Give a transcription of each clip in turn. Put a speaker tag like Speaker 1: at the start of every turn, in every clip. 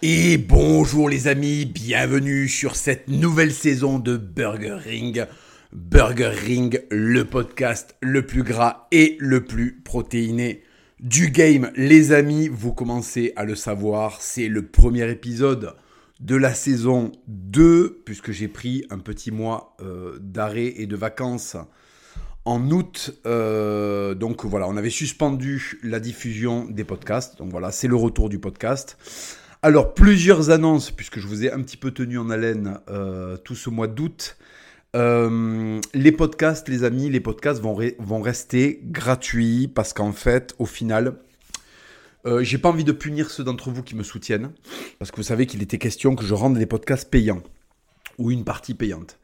Speaker 1: Et bonjour les amis, bienvenue sur cette nouvelle saison de Burger Ring. Burger Ring, le podcast le plus gras et le plus protéiné du game. Les amis, vous commencez à le savoir, c'est le premier épisode de la saison 2, puisque j'ai pris un petit mois euh, d'arrêt et de vacances en août. Euh, donc voilà, on avait suspendu la diffusion des podcasts. Donc voilà, c'est le retour du podcast. Alors, plusieurs annonces, puisque je vous ai un petit peu tenu en haleine euh, tout ce mois d'août. Euh, les podcasts, les amis, les podcasts vont, rester gratuits parce qu'en fait, au final, euh, j'ai pas envie de punir ceux d'entre vous qui me soutiennent parce que vous savez qu'il était question que je rende les podcasts payants ou une partie payante.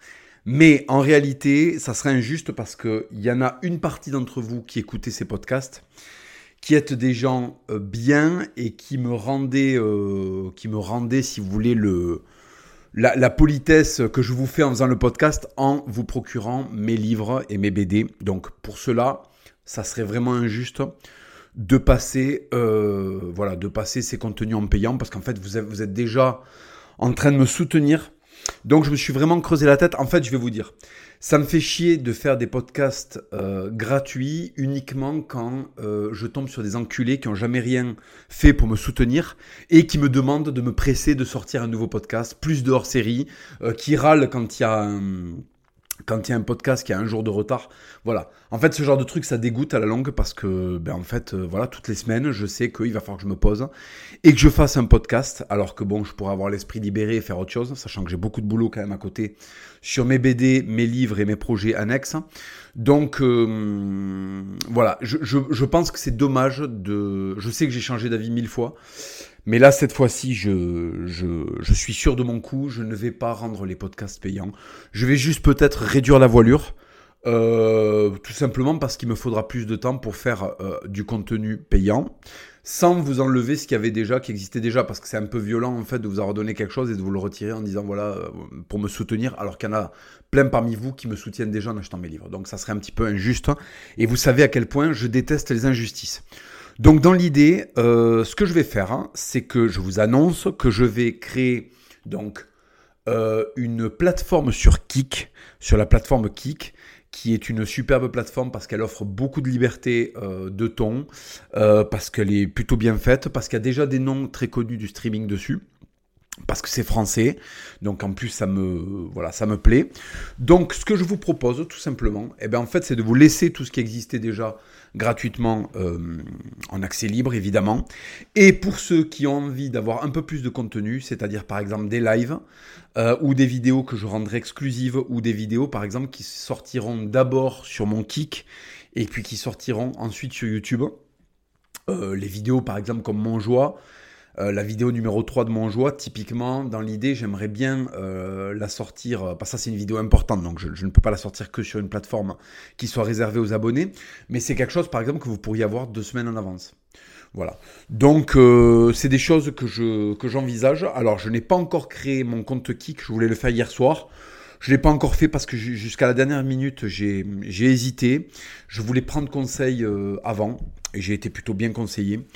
Speaker 1: Mais en réalité, ça serait injuste parce qu'il y en a une partie d'entre vous qui écoutez ces podcasts qui êtes des gens euh, bien et qui me rendaient, euh, qui me rendaient, si vous voulez, le, la, politesse que je vous fais en faisant le podcast en vous procurant mes livres et mes BD. Donc pour cela, ça serait vraiment injuste de passer, euh, voilà, de passer ces contenus en payant parce qu'en fait vous êtes déjà en train de me soutenir. Donc je me suis vraiment creusé la tête. En fait, je vais vous dire, ça me fait chier de faire des podcasts euh, gratuits uniquement quand euh, je tombe sur des enculés qui n'ont jamais rien fait pour me soutenir et qui me demandent de me presser de sortir un nouveau podcast, plus de hors-série, euh, qui râlent quand il y a un quand il y a un podcast qui a un jour de retard, voilà. En fait, ce genre de truc, ça dégoûte à la longue parce que, ben, en fait, euh, voilà, toutes les semaines, je sais qu'il va falloir que je me pose et que je fasse un podcast, alors que bon, je pourrais avoir l'esprit libéré et faire autre chose, sachant que j'ai beaucoup de boulot quand même à côté sur mes BD, mes livres et mes projets annexes. Donc, euh, voilà, je, je, je pense que c'est dommage de. Je sais que j'ai changé d'avis mille fois. Mais là, cette fois-ci, je, je, suis sûr de mon coup. Je ne vais pas rendre les podcasts payants. Je vais juste peut-être réduire la voilure. Euh, tout simplement parce qu'il me faudra plus de temps pour faire euh, du contenu payant sans vous enlever ce qui avait déjà, qui existait déjà, parce que c'est un peu violent en fait de vous avoir donné quelque chose et de vous le retirer en disant voilà euh, pour me soutenir, alors qu'il y en a plein parmi vous qui me soutiennent déjà en achetant mes livres. Donc ça serait un petit peu injuste. Et vous savez à quel point je déteste les injustices. Donc dans l'idée, euh, ce que je vais faire, hein, c'est que je vous annonce que je vais créer donc euh, une plateforme sur Kik, sur la plateforme Kik, qui est une superbe plateforme parce qu'elle offre beaucoup de liberté euh, de ton, parce qu'elle est plutôt bien faite, parce qu'il y a déjà des noms très connus du streaming dessus parce que c'est français, donc en plus ça me voilà ça me plaît. Donc ce que je vous propose tout simplement, eh ben en fait c'est de vous laisser tout ce qui existait déjà gratuitement euh, en accès libre évidemment. Et pour ceux qui ont envie d'avoir un peu plus de contenu, c'est-à-dire par exemple des lives euh, ou des vidéos que je rendrai exclusives ou des vidéos par exemple qui sortiront d'abord sur mon kick et puis qui sortiront ensuite sur YouTube. Euh, les vidéos par exemple comme mon joie euh, la vidéo numéro 3 de mon joie, typiquement, dans l'idée, j'aimerais bien euh, la sortir, euh, parce que ça c'est une vidéo importante, donc je, ne peux pas la sortir que sur une plateforme qui soit réservée aux abonnés, mais c'est quelque chose, par exemple, que vous pourriez avoir deux semaines en avance. Voilà. Donc, c'est des choses que, je, que j'envisage. Alors, je n'ai pas encore créé mon compte Kik, je voulais le faire hier soir. Je ne l'ai pas encore fait parce que jusqu'à la dernière minute, j'ai, hésité. Je voulais prendre conseil avant j'ai été plutôt bien conseillé.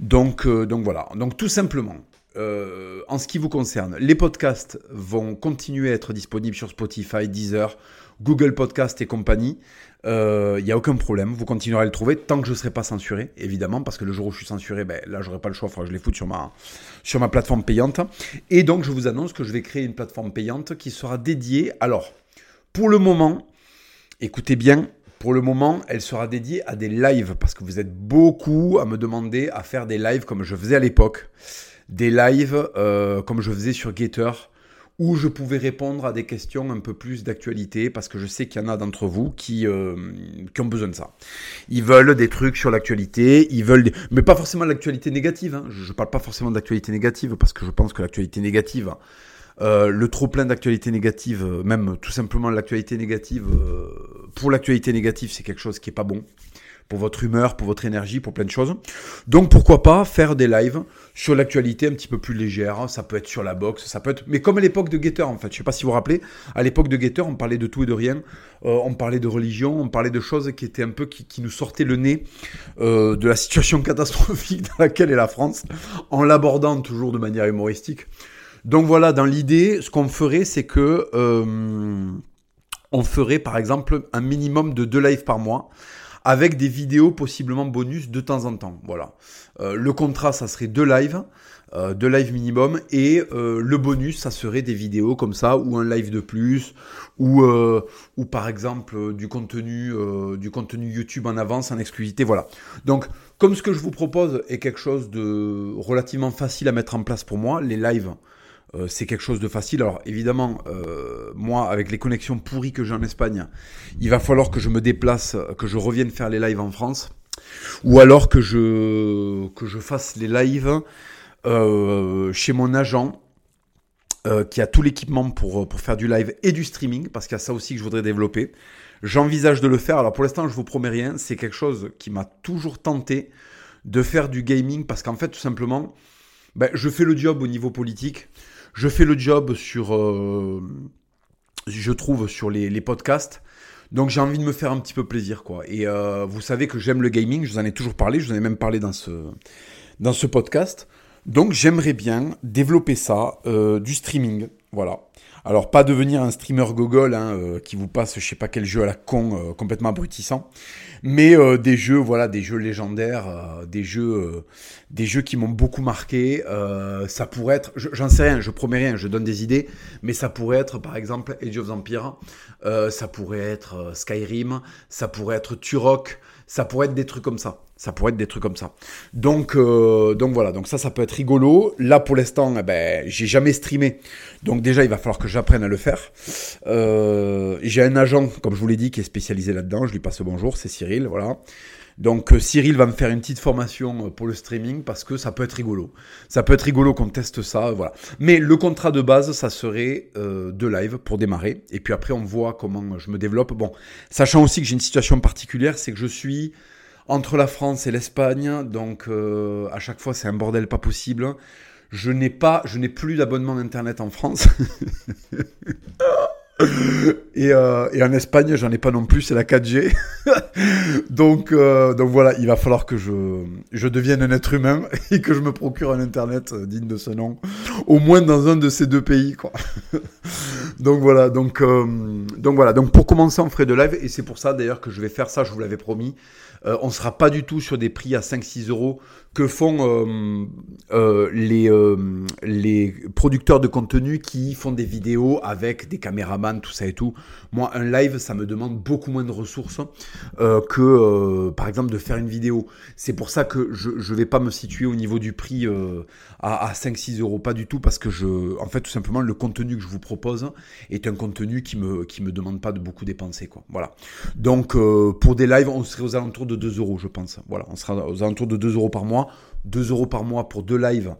Speaker 1: Donc, euh, donc voilà. Donc tout simplement, euh, en ce qui vous concerne, les podcasts vont continuer à être disponibles sur Spotify, Deezer, Google Podcast et compagnie. Il euh, n'y a aucun problème, vous continuerez à le trouver tant que je ne serai pas censuré, évidemment, parce que le jour où je suis censuré, ben, là, j'aurai pas le choix, il faudra que je les foute sur ma, sur ma plateforme payante. Et donc, je vous annonce que je vais créer une plateforme payante qui sera dédiée. Alors, pour le moment, écoutez bien, pour le moment, elle sera dédiée à des lives parce que vous êtes beaucoup à me demander à faire des lives comme je faisais à l'époque. Des lives euh, comme je faisais sur Gator où je pouvais répondre à des questions un peu plus d'actualité parce que je sais qu'il y en a d'entre vous qui, euh, qui ont besoin de ça. Ils veulent des trucs sur l'actualité, ils veulent mais pas forcément l'actualité négative. Hein. Je ne parle pas forcément d'actualité négative parce que je pense que l'actualité négative euh, le trop plein d'actualités négatives, même tout simplement l'actualité négative, pour l'actualité négative, c'est quelque chose qui est pas bon. pour votre humeur, pour votre énergie, pour plein de choses. Donc pourquoi pas faire des lives sur l'actualité un petit peu plus légère. Ça peut être sur la boxe, ça peut être. Mais comme à l'époque de Getter en fait. Je sais pas si vous vous rappelez. À l'époque de Getter, on parlait de tout et de rien. Euh, on parlait de religion, on parlait de choses qui étaient un peu qui, nous sortaient le nez euh, de la situation catastrophique dans laquelle est la France, en l'abordant toujours de manière humoristique. Donc voilà, dans l'idée, ce qu'on ferait, c'est que euh, on ferait par exemple un minimum de deux lives par mois avec des vidéos possiblement bonus de temps en temps. Voilà. Euh, le contrat, ça serait deux lives, euh, deux lives minimum, et euh, le bonus, ça serait des vidéos comme ça, ou un live de plus, ou, par exemple du contenu, du contenu YouTube en avance, en exclusivité. Voilà. Donc, comme ce que je vous propose est quelque chose de relativement facile à mettre en place pour moi, les lives euh, c'est quelque chose de facile. Alors évidemment, euh, moi, avec les connexions pourries que j'ai en Espagne, il va falloir que je me déplace, que je revienne faire les lives en France, ou alors que je, fasse les lives euh, chez mon agent. qui a tout l'équipement pour, pour faire du live et du streaming, parce qu'il y a ça aussi que je voudrais développer. J'envisage de le faire. Alors pour l'instant, je vous promets rien. C'est quelque chose qui m'a toujours tenté de faire du gaming, parce qu'en fait, tout simplement, ben, je fais le job au niveau politique. Je fais le job sur, euh, je trouve, sur les, podcasts. Donc j'ai envie de me faire un petit peu plaisir, quoi. Et euh, vous savez que j'aime le gaming, je vous en ai toujours parlé, je vous en ai même parlé dans ce, dans ce podcast. Donc j'aimerais bien développer ça, euh, du streaming, voilà. Alors pas devenir un streamer gogol hein, euh, qui vous passe je sais pas quel jeu à la con euh, complètement abrutissant, mais euh, des jeux voilà des jeux légendaires, des jeux des jeux qui m'ont beaucoup marqué. ça pourrait être, j'en sais rien, je promets rien, je donne des idées, mais ça pourrait être par exemple Age of Empires, ça pourrait être Skyrim, ça pourrait être Turok, ça pourrait être des trucs comme ça. Ça pourrait être des trucs comme ça. Donc, euh, donc voilà, donc ça, ça peut être rigolo. Là, pour l'instant, eh ben, j'ai jamais streamé. Donc déjà, il va falloir que j'apprenne à le faire. Euh, j'ai un agent, comme je vous l'ai dit, qui est spécialisé là-dedans. Je lui passe le bonjour, c'est Cyril, voilà. Donc euh, Cyril va me faire une petite formation pour le streaming parce que ça peut être rigolo. Ça peut être rigolo qu'on teste ça, voilà. Mais le contrat de base, ça serait euh, de live pour démarrer. Et puis après, on voit comment je me développe. Bon, sachant aussi que j'ai une situation particulière, c'est que je suis entre la France et l'Espagne, donc euh, à chaque fois c'est un bordel pas possible. Je n'ai pas, je n'ai plus d'abonnement internet en France. et, euh, et, en Espagne, j'en ai pas non plus, c'est la 4G. donc, euh, donc voilà, il va falloir que je, je devienne un être humain et que je me procure un internet digne de ce nom, au moins dans un de ces deux pays, quoi. donc voilà, donc, donc voilà, donc pour commencer, on ferait de live et c'est pour ça d'ailleurs que je vais faire ça, je vous l'avais promis. Euh, on ne sera pas du tout sur des prix à 5-6 euros que font euh, euh, les, les producteurs de contenu qui font des vidéos avec des caméramans, tout ça et tout. Moi, un live, ça me demande beaucoup moins de ressources que, par exemple, de faire une vidéo. C'est pour ça que je ne vais pas me situer au niveau du prix à, à 5-6 euros, pas du tout, parce que je, en fait, tout simplement, le contenu que je vous propose est un contenu qui me, qui me demande pas de beaucoup dépenser, quoi. Voilà. Donc, pour des lives, on serait aux alentours de 2 euros, je pense. Voilà, on sera aux alentours de 2 euros par mois. 2 euros par mois pour deux lives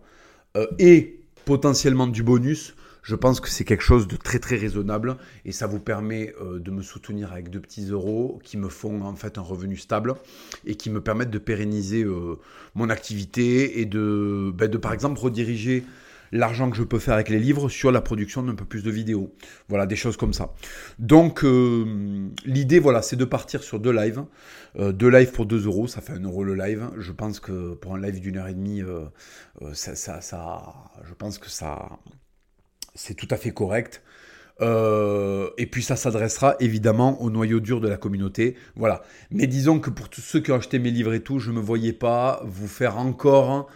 Speaker 1: euh, et potentiellement du bonus. Je pense que c'est quelque chose de très très raisonnable et ça vous permet euh, de me soutenir avec deux petits euros qui me font en fait un revenu stable et qui me permettent de pérenniser euh, mon activité et de, ben, de par exemple rediriger l'argent que je peux faire avec les livres sur la production d'un peu plus de vidéos. Voilà, des choses comme ça. Donc, euh, l'idée, voilà, c'est de partir sur deux lives. Euh, deux lives pour 2 euros, ça fait un euro le live. Je pense que pour un live d'une heure et demie, euh, ça, ça, je pense que ça, c'est tout à fait correct. et puis ça s'adressera évidemment au noyau dur de la communauté. Voilà. Mais disons que pour tous ceux qui ont acheté mes livres et tout, je ne me voyais pas vous faire encore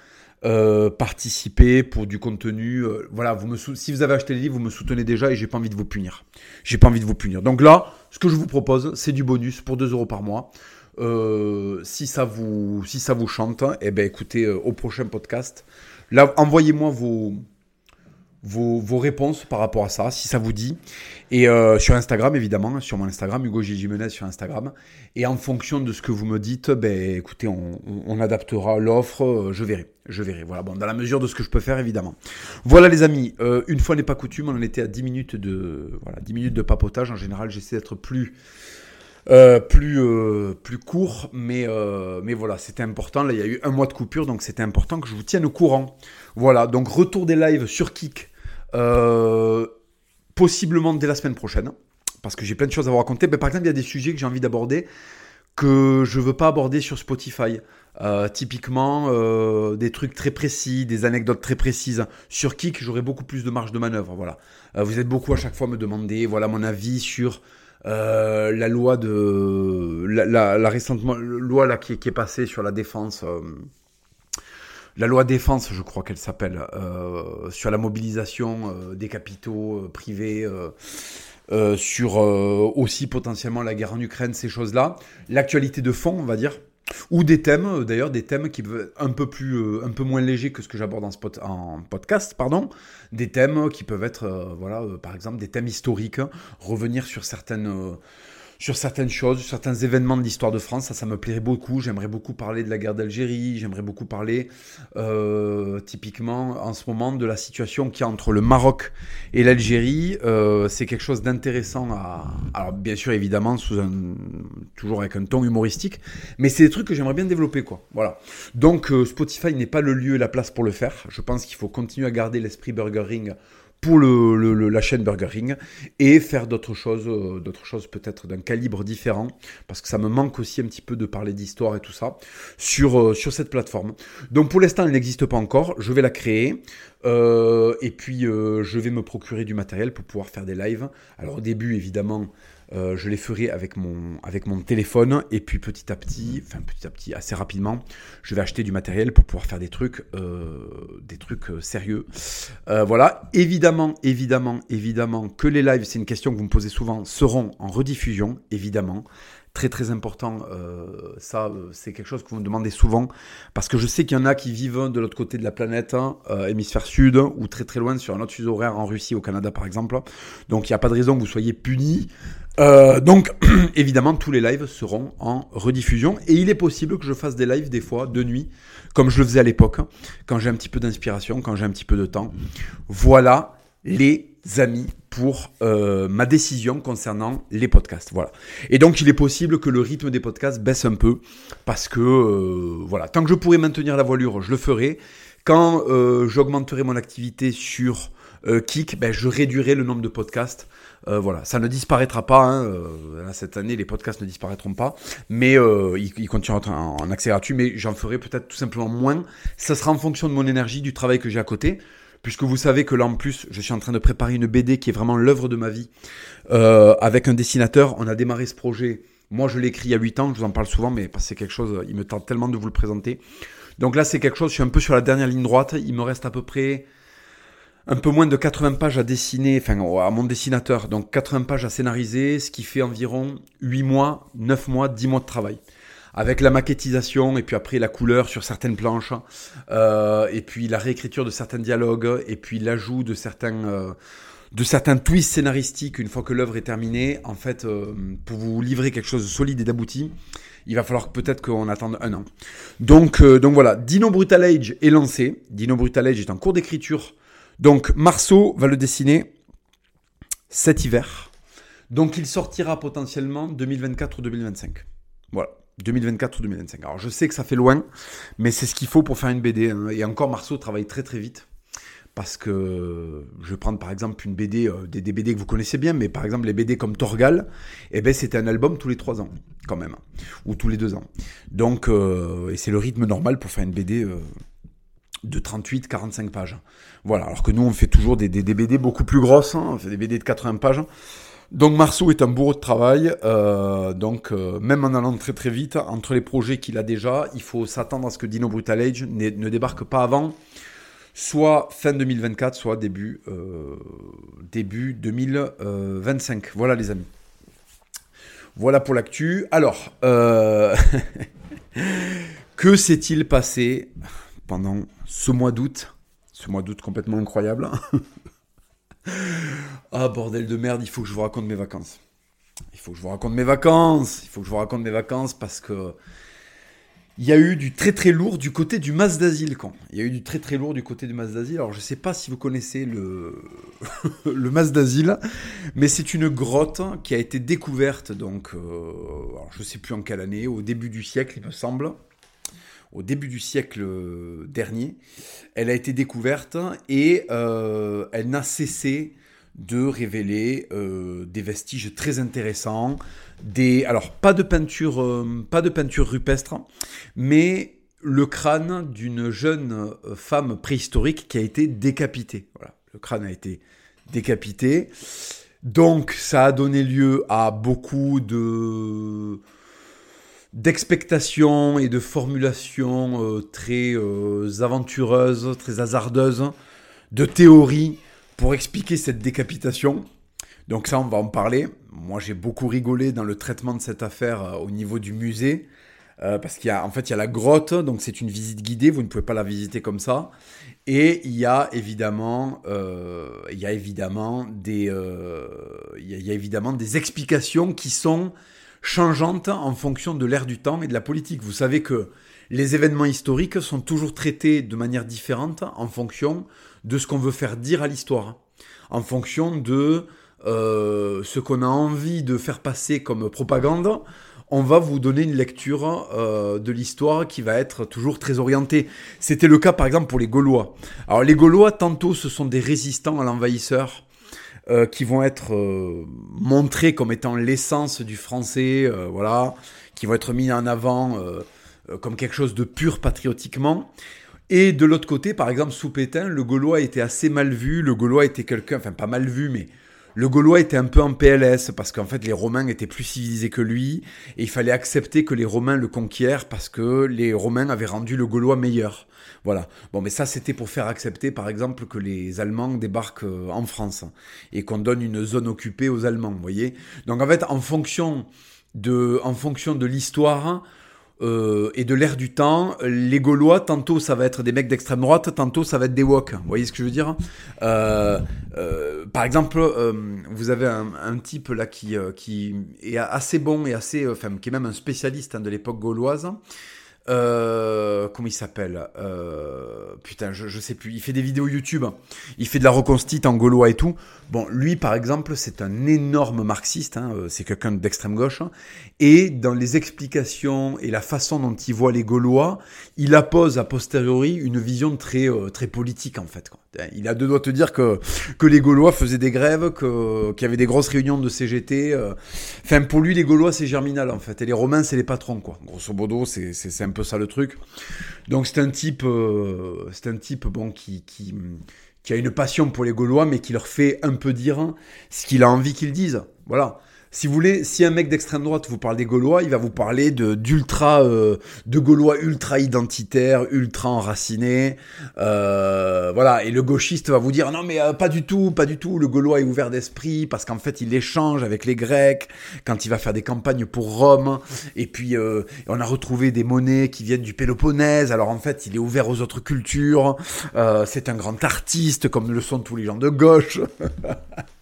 Speaker 1: euh, participer pour du contenu. Euh, voilà, vous me si vous avez acheté les livres, vous me soutenez déjà et j'ai pas envie de vous punir. J'ai pas envie de vous punir. Donc là, ce que je vous propose, c'est du bonus pour 2 euros par mois. Euh, si ça vous chante, eh ben écoutez au prochain podcast. Là, envoyez-moi vos vos, réponses par rapport à ça, si ça vous dit. Et euh, sur Instagram, évidemment, sur mon Instagram, Hugo Gimenez sur Instagram. Et en fonction de ce que vous me dites, ben, écoutez, on, adaptera l'offre, euh, je verrai. Je verrai. Voilà, bon, dans la mesure de ce que je peux faire, évidemment. Voilà, les amis, euh, une fois n'est pas coutume, on en était à 10 minutes de, voilà, 10 minutes de papotage. En général, j'essaie d'être plus Euh, plus, euh, plus court, mais, euh, mais voilà, c'était important. Là, il y a eu un mois de coupure, donc c'était important que je vous tienne au courant. Voilà, donc retour des lives sur Kik, possiblement dès la semaine prochaine, parce que j'ai plein de choses à vous raconter. Mais par exemple, il y a des sujets que j'ai envie d'aborder que je veux pas aborder sur Spotify. typiquement, des trucs très précis, des anecdotes très précises. Sur Kik, j'aurai beaucoup plus de marge de manœuvre. Voilà. vous êtes beaucoup à chaque fois à me demander, voilà mon avis sur euh, la loi de la, la, récente loi là qui, est passée sur la défense euh, la loi défense je crois qu'elle s'appelle euh, sur la mobilisation des capitaux privés sur aussi potentiellement la guerre en Ukraine ces choses là l'actualité de fond on va dire ou des thèmes, euh, d'ailleurs, des thèmes qui peuvent un peu, plus, euh, un peu moins légers que ce que j'aborde en, podcast, pardon. Des thèmes qui peuvent être, euh, voilà, par exemple, des thèmes historiques, revenir sur certaines sur certaines choses, sur certains événements de l'histoire de France. Ça, ça me plairait beaucoup. J'aimerais beaucoup parler de la guerre d'Algérie. J'aimerais beaucoup parler, euh, typiquement, en ce moment, de la situation a entre le Maroc et l'Algérie. Euh, c'est quelque chose d'intéressant à. Alors, bien sûr, évidemment, un... toujours avec un ton humoristique. Mais c'est des trucs que j'aimerais bien développer, quoi. Voilà. Donc, euh, Spotify n'est pas le lieu et la place pour le faire. Je pense qu'il faut continuer à garder l'esprit Burger Ring pour la chaîne Burger King et faire d'autres choses, euh, d'autres choses peut-être d'un calibre différent, parce que ça me manque aussi un petit peu de parler d'histoire et tout ça sur, euh, cette plateforme. Donc pour l'instant, elle n'existe pas encore, je vais la créer. Euh, et puis je vais me procurer du matériel pour pouvoir faire des lives. Alors au début évidemment euh, je les ferai avec mon, avec mon téléphone. Et puis petit à petit, enfin petit à petit, assez rapidement, je vais acheter du matériel pour pouvoir faire des trucs, euh, des trucs euh, sérieux. voilà, évidemment, évidemment, évidemment que les lives, c'est une question que vous me posez souvent, seront en rediffusion, évidemment très très important. ça, c'est quelque chose que vous me demandez souvent parce que je sais qu'il y en a qui vivent de l'autre côté de la planète, hein, hémisphère sud, ou très très loin sur un autre fuseau horaire en Russie, au Canada par exemple. Donc il n'y a pas de raison que vous soyez punis euh, donc, évidemment, tous les lives seront en rediffusion. Et il est possible que je fasse des lives des fois de nuit, comme je le faisais à l'époque, quand j'ai un petit peu d'inspiration, quand j'ai un petit peu de temps. Voilà les amis pour euh, ma décision concernant les podcasts. Voilà. Et donc, il est possible que le rythme des podcasts baisse un peu parce que, euh, voilà, tant que je pourrai maintenir la voilure, je le ferai. Quand j'augmenterai mon activité sur Kik, ben, je réduirai le nombre de podcasts euh, voilà, ça ne disparaîtra pas. Hein, euh, cette année, les podcasts ne disparaîtront pas, mais euh, ils, continueront en, en, accès gratuit. Mais j'en ferai peut-être tout simplement moins. Ça sera en fonction de mon énergie, du travail que j'ai à côté. Puisque vous savez que là en plus, je suis en train de préparer une BD qui est vraiment l'œuvre de ma vie avec un dessinateur. On a démarré ce projet. Moi, je l'ai écrit il y a 8 ans. Je vous en parle souvent, mais c'est quelque chose. Il me tente tellement de vous le présenter. Donc là, c'est quelque chose. Je suis un peu sur la dernière ligne droite. Il me reste à peu près un peu moins de 80 pages à dessiner, enfin à mon dessinateur, donc 80 pages à scénariser, ce qui fait environ 8 mois, 9 mois, 10 mois de travail. Avec la maquettisation et puis après la couleur sur certaines planches, euh, et puis la réécriture de certains dialogues, et puis l'ajout de certains, euh, de certains twists scénaristiques une fois que l'œuvre est terminée. En fait, euh, pour vous livrer quelque chose de solide et d'abouti, il va falloir peut-être qu'on attende un an. Donc, donc voilà, Dino Brutal Age est lancé. Dino Brutal Age est en cours d'écriture donc Marceau va le dessiner cet hiver. Donc il sortira potentiellement 2024 ou 2025. Voilà. 2024 ou 2025. Alors je sais que ça fait loin, mais c'est ce qu'il faut pour faire une BD. Hein. Et encore, Marceau travaille très très vite. Parce que je vais prendre par exemple une BD, euh, des, BD que vous connaissez bien, mais par exemple les BD comme Torgal, eh ben, c'était un album tous les trois ans, quand même. Ou tous les deux ans. Donc, euh, et c'est le rythme normal pour faire une BD euh, de 38-45 pages. Voilà, alors que nous on fait toujours des, des, BD beaucoup plus grosses, hein. on fait des BD de 80 pages. Donc Marceau est un bourreau de travail, euh, donc euh, même en allant très très vite, entre les projets qu'il a déjà, il faut s'attendre à ce que Dino Brutal Age ne débarque pas avant, soit fin 2024, soit début, euh, début 2025. Voilà les amis. Voilà pour l'actu. Alors, que s'est-il passé pendant ce mois d'août? Ce mois d'août complètement incroyable. Ah bordel de merde, il faut que je vous raconte mes vacances. Il faut que je vous raconte mes vacances. Il faut que je vous raconte mes vacances parce que il y a eu du très très lourd du côté du Mas d'Asile. Quand il y a eu du très très lourd du côté du Mas d'Asile. Alors je ne sais pas si vous connaissez le, le Mas d'Asile, mais c'est une grotte qui a été découverte, donc, euh, je ne sais plus en quelle année, au début du siècle, il me semble. Au début du siècle dernier, elle a été découverte et euh, elle n'a cessé de révéler euh, des vestiges très intéressants, des alors pas de peinture euh, pas de peinture rupestre, mais le crâne d'une jeune femme préhistorique qui a été décapitée. Voilà, le crâne a été décapité. Donc ça a donné lieu à beaucoup de d'expectations et de formulations euh, très aventureuses, très hasardeuses, de théories pour expliquer cette décapitation. Donc ça, on va en parler. Moi, j'ai beaucoup rigolé dans le traitement de cette affaire euh, au niveau du musée. Euh, parce qu'il y a, en fait, il y a la grotte, donc c'est une visite guidée, vous ne pouvez pas la visiter comme ça. Et il y a évidemment, euh, il y a évidemment des, il, y a, évidemment des explications qui sont changeantes en fonction de l'ère du temps et de la politique. Vous savez que les événements historiques sont toujours traités de manière différente en fonction de ce qu'on veut faire dire à l'histoire, en fonction de euh, ce qu'on a envie de faire passer comme propagande, on va vous donner une lecture euh, de l'histoire qui va être toujours très orientée. C'était le cas par exemple pour les Gaulois. Alors les Gaulois, tantôt ce sont des résistants à l'envahisseur. Euh, qui vont être montrés comme étant l'essence du français, voilà, qui vont être mis en avant comme quelque chose de pur patriotiquement. Et de l'autre côté, par exemple, sous Pétain, le Gaulois était assez mal vu. Le Gaulois était quelqu'un, enfin pas mal vu, mais le Gaulois était un peu en PLS parce qu'en fait les Romains étaient plus civilisés que lui et il fallait accepter que les Romains le conquièrent parce que les Romains avaient rendu le Gaulois meilleur. Voilà. Bon, mais ça c'était pour faire accepter par exemple que les Allemands débarquent euh, en France et qu'on donne une zone occupée aux Allemands, vous voyez. Donc en fait en fonction de, de l'histoire, euh, et de l'ère du temps, les Gaulois, tantôt ça va être des mecs d'extrême droite, tantôt ça va être des woks. Vous voyez ce que je veux dire? Euh, Par exemple, vous avez un, type là qui, qui est assez bon et assez, enfin, qui est même un spécialiste hein, de l'époque gauloise. Euh, comment il s'appelle euh, Putain, je, je sais plus. Il fait des vidéos YouTube. Il fait de la reconstite en gaulois et tout. Bon, lui, par exemple, c'est un énorme marxiste. Hein, euh, c'est quelqu'un d'extrême gauche. Hein. et dans les explications et la façon dont il voit les Gaulois, il appose a posteriori une vision très très politique en fait. Quoi. Il a deux doigts de te dire que que les Gaulois faisaient des grèves, qu'il y avait des grosses réunions de CGT. Enfin, pour lui, les Gaulois c'est germinal en fait, et les Romains c'est les patrons quoi. Grosso modo, c'est c'est un peu ça le truc. Donc c'est un type, euh, c'est un type bon qui, qui, qui a une passion pour les Gaulois, mais qui leur fait un peu dire ce qu'il a envie qu'ils disent. Voilà. Si vous voulez, si un mec d'extrême droite vous parle des Gaulois, il va vous parler de d'ultra, euh, de Gaulois ultra identitaires, ultra enracinés, euh, voilà. Et le gauchiste va vous dire non mais euh, pas du tout, pas du tout. Le Gaulois est ouvert d'esprit parce qu'en fait il échange avec les Grecs quand il va faire des campagnes pour Rome. Et puis on a retrouvé des monnaies qui viennent du Péloponnèse. Alors en fait il est ouvert aux autres cultures. c'est un grand artiste comme le sont tous les gens de gauche.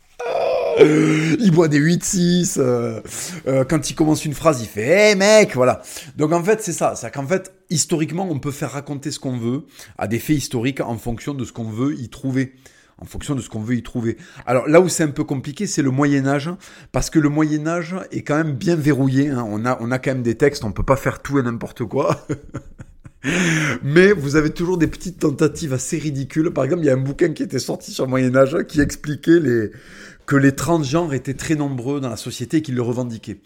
Speaker 1: il boit des 8-6. Euh, euh, quand il commence une phrase, il fait Hé hey, mec Voilà. Donc en fait, c'est ça. C'est qu'en fait, historiquement, on peut faire raconter ce qu'on veut à des faits historiques en fonction de ce qu'on veut y trouver en fonction de ce qu'on veut y trouver. Alors là où c'est un peu compliqué, c'est le Moyen Âge, parce que le Moyen Âge est quand même bien verrouillé. Hein. On, a, on a quand même des textes, on peut pas faire tout et n'importe quoi. Mais vous avez toujours des petites tentatives assez ridicules. Par exemple, il y a un bouquin qui était sorti sur le Moyen Âge qui expliquait les, que les transgenres étaient très nombreux dans la société et qu'ils le revendiquaient.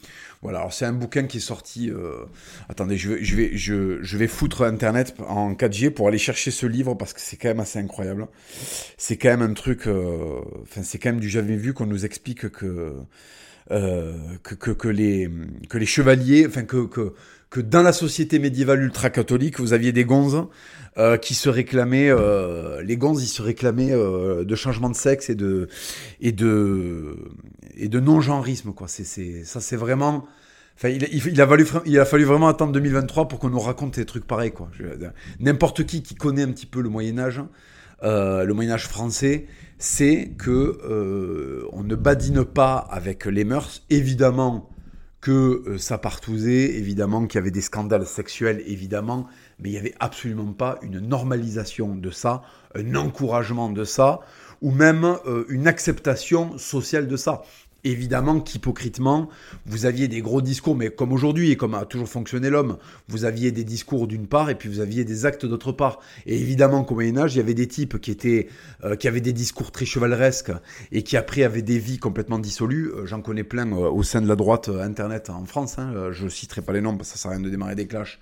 Speaker 1: Voilà, alors c'est un bouquin qui est sorti. Euh... Attendez, je vais, je, vais, je, je, vais foutre Internet en 4G pour aller chercher ce livre parce que c'est quand même assez incroyable. C'est quand même un truc. Euh... Enfin, c'est quand même du jamais vu qu'on nous explique que, euh, que, que, que, les, que les chevaliers. Enfin, que, que que dans la société médiévale ultra-catholique, vous aviez des gonzes euh, qui se réclamaient, euh, les gonzes, ils se réclamaient euh, de changement de sexe et de et de et de non-genrisme, quoi. C'est c'est ça, c'est vraiment. Enfin, il, a fallu, il a fallu vraiment attendre 2023 pour qu'on nous raconte des trucs pareils, quoi. N'importe qui qui connaît un petit peu le Moyen Âge, le Moyen Âge français, c'est que on ne badine pas avec les mœurs, évidemment que ça partousait, évidemment, qu'il y avait des scandales sexuels, évidemment, mais il n'y avait absolument pas une normalisation de ça, un encouragement de ça, ou même une acceptation sociale de ça évidemment qu'hypocritement, vous aviez des gros discours, mais comme aujourd'hui et comme a toujours fonctionné l'homme, vous aviez des discours d'une part et puis vous aviez des actes d'autre part. Et évidemment qu'au Moyen Âge, il y avait des types qui étaient, euh, qui avaient des discours très chevaleresques et qui après avaient des vies complètement dissolues. Euh, j'en connais plein euh, au sein de la droite internet en France. Hein. je citerai pas les noms parce que ça sert à rien de démarrer des clashs,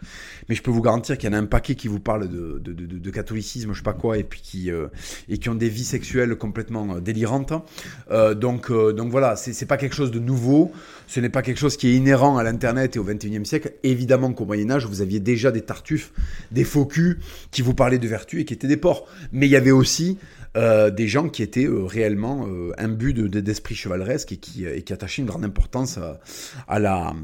Speaker 1: mais je peux vous garantir qu'il y en a un paquet qui vous parle de, catholicisme, je sais pas quoi, et puis qui et qui ont des vies sexuelles complètement délirantes. donc donc voilà, c'est c'est pas quelque chose de nouveau, ce n'est pas quelque chose qui est inhérent à l'Internet et au XXIe siècle. Évidemment qu'au Moyen Âge, vous aviez déjà des tartuffes, des faux culs qui vous parlaient de vertu et qui étaient des porcs. Mais il y avait aussi euh, des gens qui étaient euh, réellement euh, imbus d'esprit chevaleresque et qui, et qui attachaient une grande importance. À la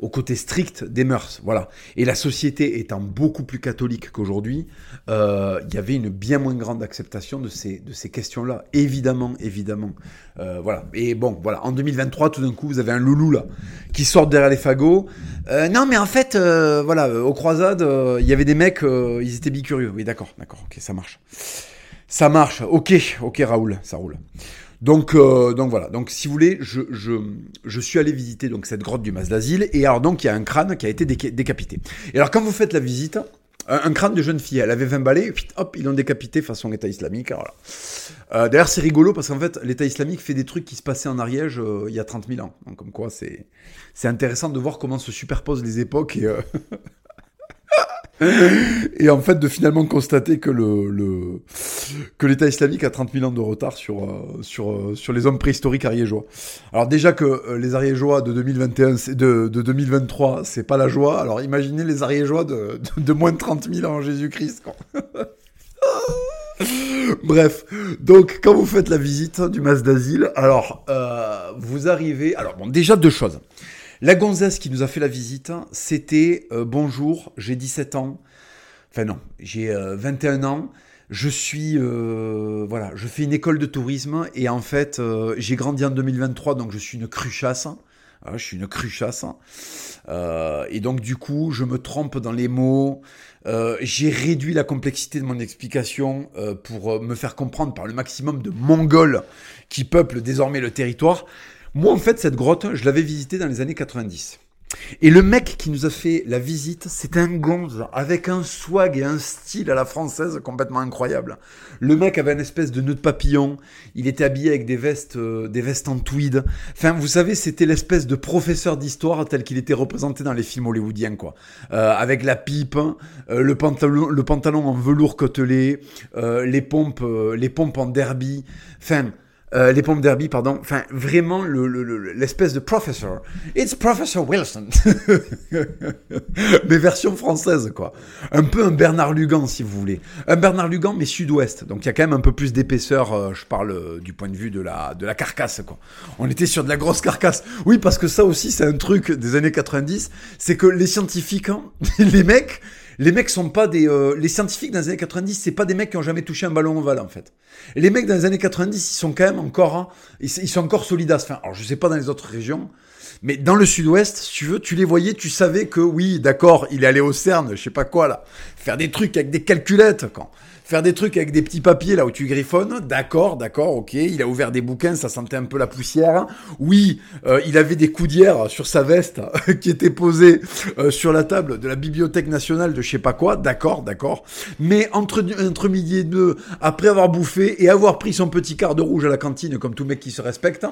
Speaker 1: au côté strict des mœurs. Voilà. Et la société étant beaucoup plus catholique qu'aujourd'hui, euh, il y avait une bien moins grande acceptation de ces, de ces questions-là. Évidemment, évidemment. Euh, voilà. Et bon, voilà. En 2023, tout d'un coup, vous avez un loulou là qui sort derrière les fagots. Euh, non, mais en fait, voilà, aux croisades, il y avait des mecs, ils étaient bicurieux. Oui, d'accord, d'accord. Ok, ça marche. Ça marche. Ok, ok, Raoul, ça roule. Donc, euh, donc voilà. Donc, si vous voulez, je, je, je suis allé visiter donc cette grotte du Mas d'Asile. Et alors, donc, il y a un crâne qui a été décapité. Et alors, quand vous faites la visite, un, crâne de jeune fille, elle avait 20 balais, hop, ils l'ont décapité façon État islamique. Voilà. Euh, D'ailleurs, c'est rigolo parce qu'en fait, l'État islamique fait des trucs qui se passaient en Ariège euh, il y a 30 000 ans. Donc, comme quoi, c'est intéressant de voir comment se superposent les époques et. Et en fait de finalement constater que le, que l'État islamique a 30 000 ans de retard sur euh, sur euh, sur les hommes préhistoriques ariégeois. Alors déjà que euh, les ariégeois de 2021 de, de 2023 c'est pas la joie. Alors imaginez les ariégeois de, de, moins de 30 000 ans en Jésus-Christ. Bref, donc quand vous faites la visite du mas d'asile, alors vous arrivez. Alors bon, déjà deux choses. La gonzesse qui nous a fait la visite, c'était euh, bonjour, j'ai 17 ans. Enfin non, j'ai 21 euh, ans. Je suis euh, voilà, je fais une école de tourisme et en fait, j'ai grandi en 2023 donc je suis une cruchasse. Ah, je suis une cruchasse. et donc du coup, je me trompe dans les mots. j'ai réduit la complexité de mon explication pour me faire comprendre par le maximum de Mongols qui peuplent désormais le territoire. Moi, en fait, cette grotte, je l'avais visitée dans les années 90. Et le mec qui nous a fait la visite, c'est un gonze avec un swag et un style à la française complètement incroyable. Le mec avait une espèce de nœud de papillon, il était habillé avec des vestes, euh, des vestes en tweed. Enfin, vous savez, c'était l'espèce de professeur d'histoire tel qu'il était représenté dans les films hollywoodiens, quoi. Euh, avec la pipe, euh, le pantalon, le pantalon en velours côtelé, les pompes, les pompes en derby. Enfin. Euh, les pompes derby, pardon. Enfin, vraiment l'espèce de professor. It's Professor Wilson. mais version française, quoi. Un peu un Bernard Lugan, si vous voulez. Un Bernard Lugan, mais sud-ouest. Donc il y a quand même un peu plus d'épaisseur. Euh, je parle euh, du point de vue de la, de la carcasse, quoi. On était sur de la grosse carcasse. Oui, parce que ça aussi, c'est un truc des années 90. C'est que les scientifiques, hein, les mecs, les mecs sont pas des. Euh, les scientifiques dans les années 90, c'est pas des mecs qui ont jamais touché un ballon ovale, en fait. Les mecs dans les années 90, ils sont quand même encore. Hein, ils, sont encore solidaces. Enfin, alors je sais pas dans les autres régions. Mais dans le sud-ouest, si tu veux, tu les voyais, tu savais que oui, d'accord, il est allé au CERN, je sais pas quoi là, faire des trucs avec des calculettes quand faire des trucs avec des petits papiers là où tu griffonnes, d'accord, d'accord, ok, il a ouvert des bouquins, ça sentait un peu la poussière. Oui, euh, il avait des coudières sur sa veste qui étaient posées euh, sur la table de la Bibliothèque nationale de je sais pas quoi, d'accord, d'accord. Mais entre, entre midi et deux, après avoir bouffé et avoir pris son petit quart de rouge à la cantine, comme tout mec qui se respecte,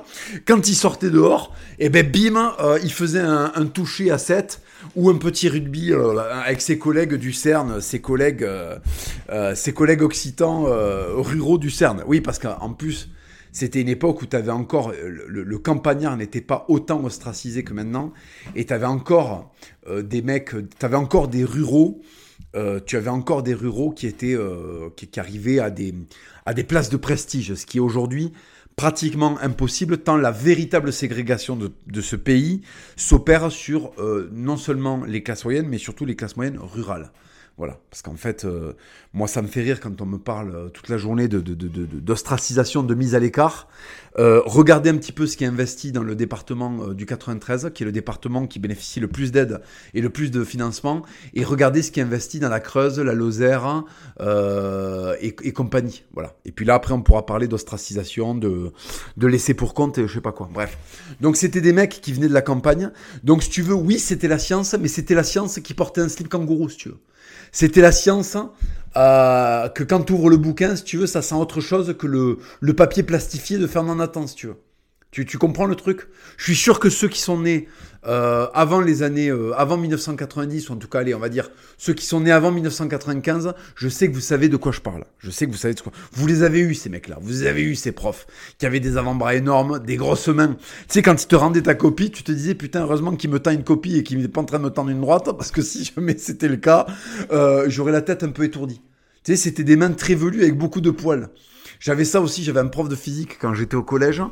Speaker 1: quand il sortait dehors, et eh ben bim, euh, il faisait un, un toucher à 7 ou un petit rugby euh, avec ses collègues du CERN, ses collègues, euh, euh, ses collègues occitans ruraux du CERN. Oui, parce qu'en plus, c'était une époque où tu encore le, campagnard n'était pas autant ostracisé que maintenant, et tu avais encore des mecs, tu avais encore des ruraux. tu avais encore des ruraux qui étaient qui, arrivaient à des à des places de prestige, ce qui aujourd'hui pratiquement impossible tant la véritable ségrégation de, ce pays s'opère sur euh, non seulement les classes moyennes, mais surtout les classes moyennes rurales. Voilà, parce qu'en fait, euh, moi, ça me fait rire quand on me parle euh, toute la journée d'ostracisation, de, de, mise à l'écart. Euh, regardez un petit peu ce qui est investi dans le département du 93, qui est le département qui bénéficie le plus d'aide et le plus de financement, et regardez ce qui est investi dans la Creuse, la Lozère et, et, compagnie. Voilà. Et puis là, après, on pourra parler d'ostracisation, de, de laisser pour compte et je sais pas quoi. Bref. Donc, c'était des mecs qui venaient de la campagne. Donc, si tu veux, oui, c'était la science, mais c'était la science qui portait un slip kangourou, si tu veux. C'était la science hein, euh, que quand tu ouvres le bouquin, si tu veux, ça sent autre chose que le, le papier plastifié de Fernand Nathan, si tu veux. Tu, comprends le truc? Je suis sûr que ceux qui sont nés euh, avant les années, euh, avant 1990, ou en tout cas, allez, on va dire, ceux qui sont nés avant 1995, je sais que vous savez de quoi je parle. Je sais que vous savez de quoi. Vous les avez eu, ces mecs-là. Vous avez eu ces profs qui avaient des avant-bras énormes, des grosses mains. Tu sais, quand ils te rendaient ta copie, tu te disais, putain, heureusement qu'il me tend une copie et qu'il n'est pas en train de me tendre une droite, parce que si jamais c'était le cas, euh, j'aurais la tête un peu étourdie. Tu sais, c'était des mains très velues avec beaucoup de poils. J'avais ça aussi, j'avais un prof de physique quand j'étais au collège.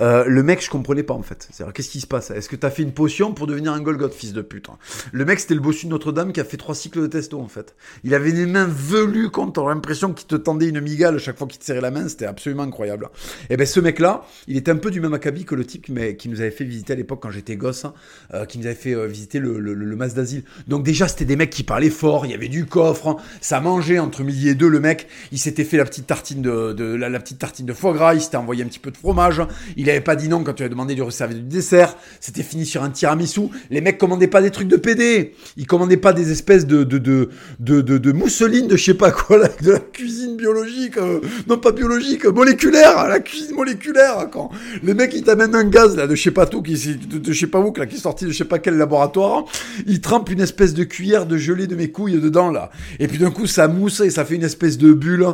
Speaker 1: Euh, le mec, je comprenais pas en fait. C'est-à-dire, qu'est-ce qui se passe? Est-ce que t'as fait une potion pour devenir un Golgoth, fils de pute? Le mec, c'était le bossu de Notre-Dame qui a fait trois cycles de testo en fait. Il avait des mains velues quand t'aurais l'impression qu'il te tendait une migale chaque fois qu'il te serrait la main. C'était absolument incroyable. Et ben ce mec-là, il était un peu du même acabit que le type qui, qui nous avait fait visiter à l'époque quand j'étais gosse, euh, qui nous avait fait euh, visiter le, le, mas d'asile. Donc déjà, c'était des mecs qui parlaient fort. Il y avait du coffre. Ça mangeait entre midi et deux. Le mec, il s'était fait la petite tartine de la, petite tartine de foie gras, il s'était envoyé un petit peu de fromage, il avait pas dit non quand tu as demandé de servir du dessert, c'était fini sur un tiramisu. Les mecs commandaient pas des trucs de PD, ils commandaient pas des espèces de de de de, de, mousseline de je sais pas quoi, de la cuisine biologique, euh, non pas biologique, moléculaire, la cuisine moléculaire. Quand les mecs ils t'amènent un gaz là de je sais pas tout qui de, je sais pas où qui est sorti de je sais pas quel laboratoire, ils trempent une espèce de cuillère de gelée de mes couilles dedans là, et puis d'un coup ça mousse et ça fait une espèce de bulle.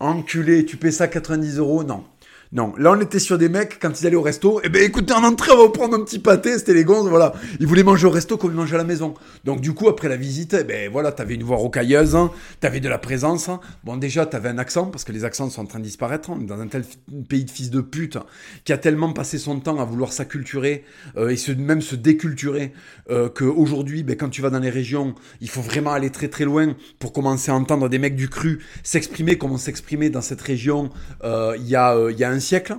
Speaker 1: Enculé, tu paies ça 90 euros Non. Non, là on était sur des mecs quand ils allaient au resto. Eh ben écoutez, en entrée, on va prendre un petit pâté. C'était les gonzes, voilà. Ils voulaient manger au resto comme ils mangeaient à la maison. Donc du coup, après la visite, eh ben voilà, t'avais une voix rocailleuse, hein, t'avais de la présence. Hein. Bon déjà, t'avais un accent parce que les accents sont en train de disparaître. Hein, dans un tel pays de fils de pute qui a tellement passé son temps à vouloir s'acculturer euh, et même se déculturer euh, qu'aujourd'hui, ben, quand tu vas dans les régions, il faut vraiment aller très très loin pour commencer à entendre des mecs du cru s'exprimer comme on s'exprimait dans cette région euh, il y y a un siècle,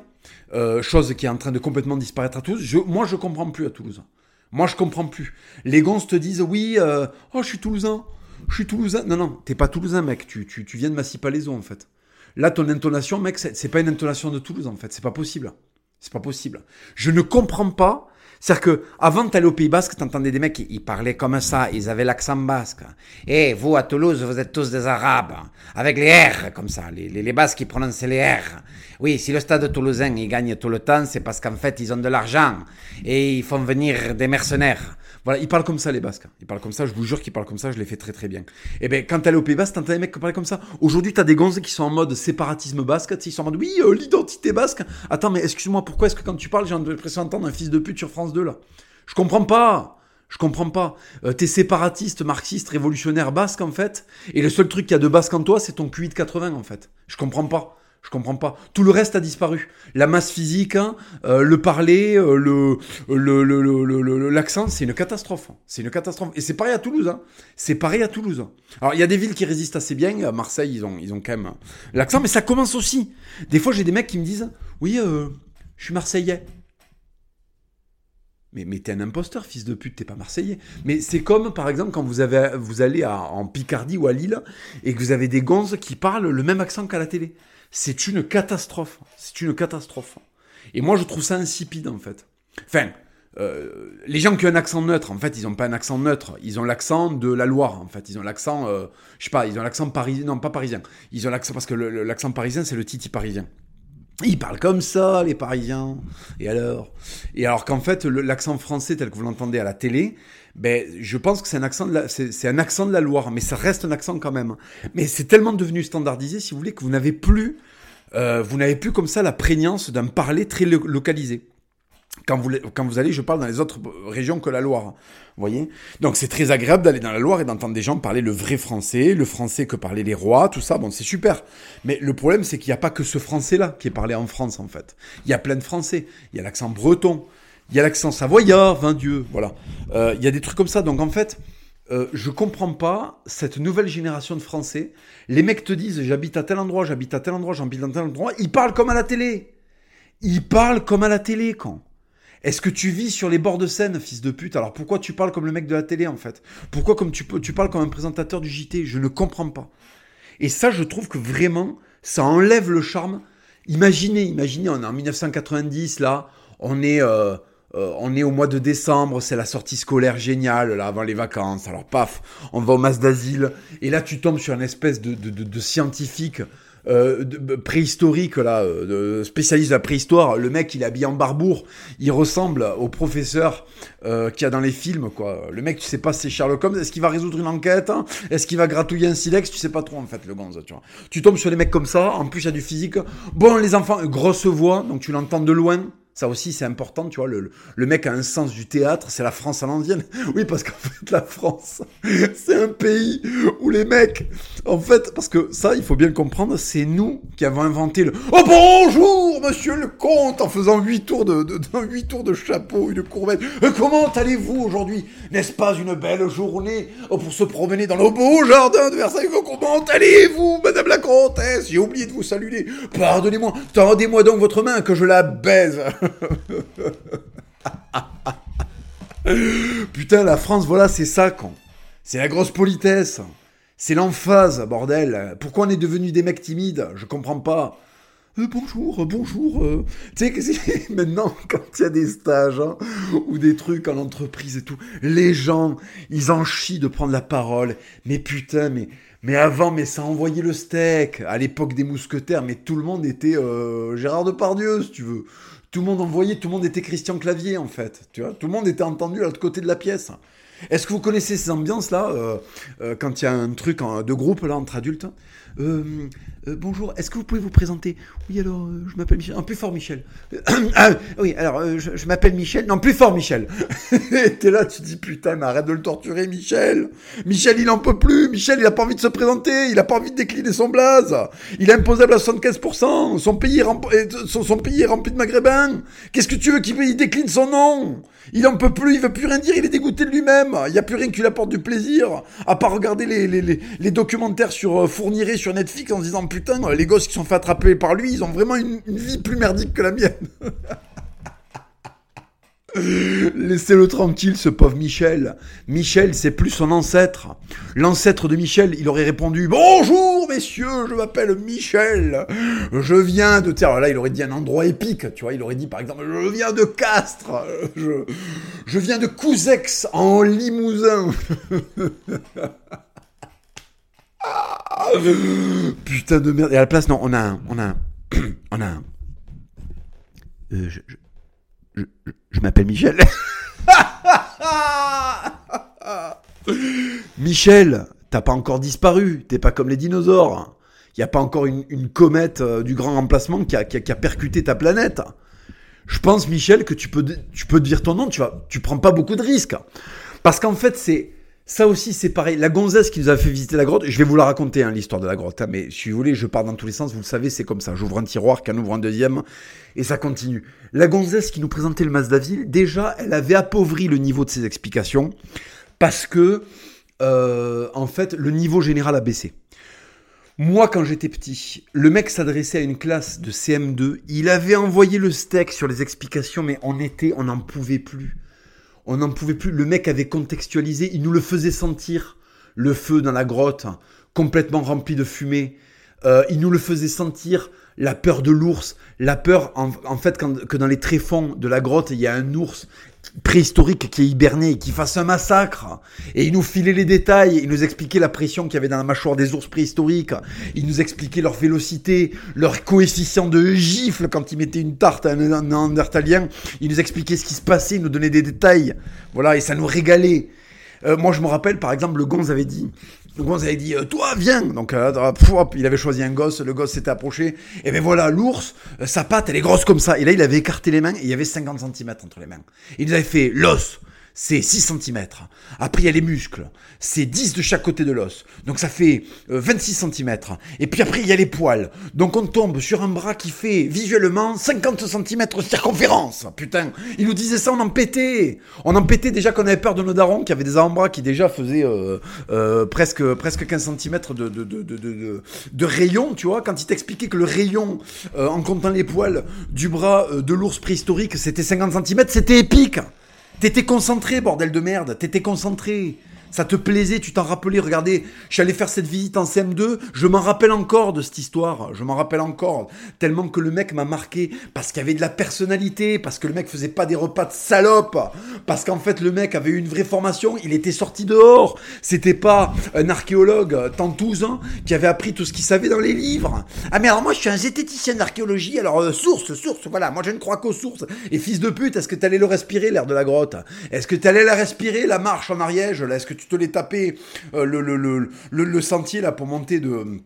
Speaker 1: euh, chose qui est en train de complètement disparaître à Toulouse. Moi, je comprends plus à Toulouse. Moi, je comprends plus. Les gonzes te disent oui, euh, oh, je suis toulousain, je suis toulousain. Non, non, t'es pas toulousain, mec. Tu, tu, tu viens de Massy-Palaiso, en fait. Là, ton intonation, mec, c'est pas une intonation de Toulouse, en fait. C'est pas possible. C'est pas possible. Je ne comprends pas c'est-à-dire que avant d'aller au Pays Basque, t'entendais des mecs, ils, parlaient comme ça, ils avaient l'accent basque. Et eh, vous à Toulouse, vous êtes tous des Arabes, avec les R comme ça, les, les, les Basques qui prononcent les R. Oui, si le Stade Toulousain il gagne tout le temps, c'est parce qu'en fait ils ont de l'argent et ils font venir des mercenaires. Voilà, ils parlent comme ça les Basques. Ils parlent comme ça, je vous jure qu'ils parlent comme ça, je les fais très très bien. Et eh ben quand t'allais au Pays Basque, t'entendais des mecs qui parlaient comme ça. Aujourd'hui, t'as des gonzes qui sont en mode séparatisme basque, ils sont en mode oui, euh, l'identité basque. Attends, mais excuse-moi, pourquoi est-ce que quand tu parles, j'ai l'impression d'entendre un fils de pute sur France 2 là? Je comprends pas. Je comprends pas. Euh, t'es séparatiste, marxiste, révolutionnaire basque en fait, et le seul truc qu'il y a de basque en toi, c'est ton QI de 80 en fait. Je comprends pas. Je comprends pas. Tout le reste a disparu. La masse physique, hein, euh, le parler, euh, le, l'accent, c'est une catastrophe. C'est une catastrophe. Et c'est pareil à Toulouse. Hein. C'est pareil à Toulouse. Alors il y a des villes qui résistent assez bien. À Marseille, ils ont, ils ont quand même l'accent, mais ça commence aussi. Des fois, j'ai des mecs qui me disent, oui, euh, je suis marseillais. Mais, mais t'es un imposteur, fils de pute, t'es pas marseillais. Mais c'est comme, par exemple, quand vous, avez, vous allez en Picardie ou à Lille et que vous avez des gonzes qui parlent le même accent qu'à la télé. C'est une catastrophe. C'est une catastrophe. Et moi, je trouve ça insipide, en fait. Enfin, euh, les gens qui ont un accent neutre, en fait, ils n'ont pas un accent neutre. Ils ont l'accent de la Loire, en fait. Ils ont l'accent, euh, je sais pas, ils ont l'accent parisien. Non, pas parisien. Ils ont l'accent parce que l'accent parisien, c'est le titi parisien. Ils parlent comme ça, les Parisiens. Et alors? Et alors qu'en fait, l'accent français tel que vous l'entendez à la télé, ben, je pense que c'est un accent de la, c'est, un accent de la Loire, mais ça reste un accent quand même. Mais c'est tellement devenu standardisé, si vous voulez, que vous n'avez plus, euh, vous n'avez plus comme ça la prégnance d'un parler très localisé. Quand vous, quand vous allez, je parle dans les autres régions que la Loire. Vous voyez Donc c'est très agréable d'aller dans la Loire et d'entendre des gens parler le vrai français, le français que parlaient les rois, tout ça. Bon, c'est super. Mais le problème, c'est qu'il n'y a pas que ce français-là qui est parlé en France, en fait. Il y a plein de français. Il y a l'accent breton. Il y a l'accent savoyard, vain Dieu. Voilà. Euh, il y a des trucs comme ça. Donc en fait, euh, je comprends pas cette nouvelle génération de Français. Les mecs te disent j'habite à tel endroit, j'habite à tel endroit, j'habite à tel endroit. Ils parlent comme à la télé. Ils parlent comme à la télé quand. Est-ce que tu vis sur les bords de Seine, fils de pute? Alors pourquoi tu parles comme le mec de la télé en fait? Pourquoi comme tu, tu parles comme un présentateur du JT Je ne comprends pas. Et ça, je trouve que vraiment, ça enlève le charme. Imaginez, imaginez, on est en 1990 là, on est euh, euh, on est au mois de décembre, c'est la sortie scolaire géniale, là, avant les vacances. Alors, paf, on va au mas d'asile. Et là, tu tombes sur une espèce de, scientifique euh, préhistorique, là, euh, spécialiste de la préhistoire. Le mec, il est habillé en barbour. Il ressemble au professeur qu'il y a dans les films, quoi. Le mec, tu sais pas, c'est Sherlock Holmes. Est-ce qu'il va résoudre une enquête hein? Est-ce qu'il va gratouiller un silex? Tu sais pas trop, en fait, le gonze, tu vois. Tu tombes sur des mecs comme ça. En plus, il y a du physique. Bon, les enfants, grosse voix, donc tu l'entends de loin. Ça aussi, c'est important, tu vois. Le, le, mec a un sens du théâtre, c'est la France à. Oui, parce qu'en fait, la France, c'est un pays où les mecs, en fait, parce que ça, il faut bien le comprendre, c'est nous qui avons inventé le Oh bonjour, monsieur le comte, en faisant huit tours de, de, huit tours de chapeau, une courbette. Euh, comment allez-vous aujourd'hui? N'est-ce pas une belle journée? Oh, pour se promener dans le beau jardin de Versailles Comment allez-vous, madame la comtesse? J'ai oublié de vous saluer. Pardonnez-moi, tendez-moi donc votre main que je la baise. Putain, la France, voilà, c'est ça, quand. C'est la grosse politesse. C'est l'emphase, bordel. Pourquoi on est devenu des mecs timides? Je comprends pas. Euh, bonjour, bonjour. Euh. Tu sais, maintenant, quand il y a des stages hein, ou des trucs en entreprise et tout, les gens, ils en chient de prendre la parole. Mais putain, mais, mais avant, mais ça envoyait le steak. À l'époque des mousquetaires, mais tout le monde était euh, Gérard Depardieu, si tu veux tout le monde envoyait, tout le monde était Christian Clavier en fait. Tu vois, tout le monde était entendu à l'autre côté de la pièce. Est-ce que vous connaissez ces ambiances-là, euh, euh, quand il y a un truc de groupe là entre adultes? Euh, Bonjour, est-ce que vous pouvez vous présenter? Oui, alors, je m'appelle Michel. Non, plus fort, Michel. oui, alors, je, m'appelle Michel. Non, plus fort, Michel. T'es là, tu dis, putain, arrête de le torturer, Michel. Michel, il en peut plus. Michel, il a pas envie de se présenter. Il a pas envie de décliner son blaze. Il est imposable à 75%. Son pays est, rempli, son, pays est rempli de maghrébins. Qu'est-ce que tu veux qu'il décline son nom Il en peut plus, il veut plus rien dire, il est dégoûté de lui-même. Il n'y a plus rien qui lui apporte du plaisir, à part regarder les, documentaires sur euh, Fourniret sur Netflix en disant putain, les gosses qui sont fait attraper par lui, ils ont vraiment une, vie plus merdique que la mienne. Laissez-le tranquille, ce pauvre Michel. Michel, c'est plus son ancêtre. L'ancêtre de Michel, il aurait répondu Bonjour, messieurs, je m'appelle Michel. Je viens de. Tiens, là, il aurait dit un endroit épique, tu vois. Il aurait dit, par exemple, Je viens de Castres. Je, viens de Couzex, en Limousin. Putain de merde. Et à la place, non, on a un. On a un. on a un. Euh, je m'appelle Michel. Michel, t'as pas encore disparu, t'es pas comme les dinosaures. Il n'y a pas encore une, comète euh, du grand remplacement qui a, percuté ta planète. Je pense, Michel, que tu peux, dire ton nom, tu prends pas beaucoup de risques. Parce qu'en fait, c'est ça aussi, c'est pareil. La gonzesse qui nous a fait visiter la grotte, je vais vous la raconter, hein, l'histoire de la grotte. Hein, mais si vous voulez, je pars dans tous les sens. Vous le savez, c'est comme ça. J'ouvre un tiroir, qu'un ouvre un deuxième, et ça continue. La gonzesse qui nous présentait le Mazdaville, déjà, elle avait appauvri le niveau de ses explications parce que, euh, en fait, le niveau général a baissé. Moi, quand j'étais petit, le mec s'adressait à une classe de CM2. Il avait envoyé le steak sur les explications, mais on était, on n'en pouvait plus on n'en pouvait plus. Le mec avait contextualisé, il nous le faisait sentir, le feu dans la grotte, complètement rempli de fumée. Euh, il nous le faisait sentir, la peur de l'ours, la peur en, fait que dans les tréfonds de la grotte, il y a un ours préhistorique qui est hiberné qui fasse un massacre. Et il nous filait les détails, il nous expliquait la pression qu'il y avait dans la mâchoire des ours préhistoriques, il nous expliquait leur vélocité, leur coefficient de gifle quand ils mettaient une tarte à un néandertalien, il nous expliquait ce qui se passait, il nous donnait des détails. Voilà, et ça nous régalait. Euh, moi, je me rappelle, par exemple, le Gonz avait dit, le gosse avait dit, euh, toi, viens. Donc, euh, il avait choisi un gosse, le gosse s'était approché. Et ben voilà, l'ours, euh, sa patte, elle est grosse comme ça. Et là, il avait écarté les mains et il y avait 50 cm entre les mains. Il nous avait fait l'os. C'est 6 cm. Après, il y a les muscles, c'est 10 de chaque côté de l'os. Donc ça fait 26 euh, cm. Et puis après, il y a les poils. Donc on tombe sur un bras qui fait visuellement 50 cm circonférence. Putain, ils nous disaient ça, on en pétait. On en pétait déjà qu'on avait peur de nos darons, qui avaient des avant-bras qui déjà faisaient euh, euh, presque, presque 15 cm de, de, de, de, rayon, tu vois. Quand ils t'expliquaient que le rayon, en comptant les poils du bras de l'ours préhistorique, c'était 50 cm, c'était épique. T'étais concentré, bordel de merde. T'étais concentré. Ça te plaisait, tu t'en rappelais. Regardez, j'allais faire cette visite en CM2. Je m'en rappelle encore de cette histoire. Je m'en rappelle encore. Tellement que le mec m'a marqué. Parce qu'il avait de la personnalité. Parce que le mec faisait pas des repas de salope. Parce qu'en fait, le mec avait eu une vraie formation. Il était sorti dehors. C'était pas un archéologue tantouse hein, qui avait appris tout ce qu'il savait dans les livres. Ah, mais alors moi, je suis un zététicien d'archéologie. Alors, euh, source, source, voilà. Moi, je ne crois qu'aux sources. Et fils de pute, est-ce que t'allais le respirer, l'air de la grotte? Est-ce que t'allais la respirer, la marche en Ariège tu te l'es tapé euh, le, le, le, le, sentier là pour monter de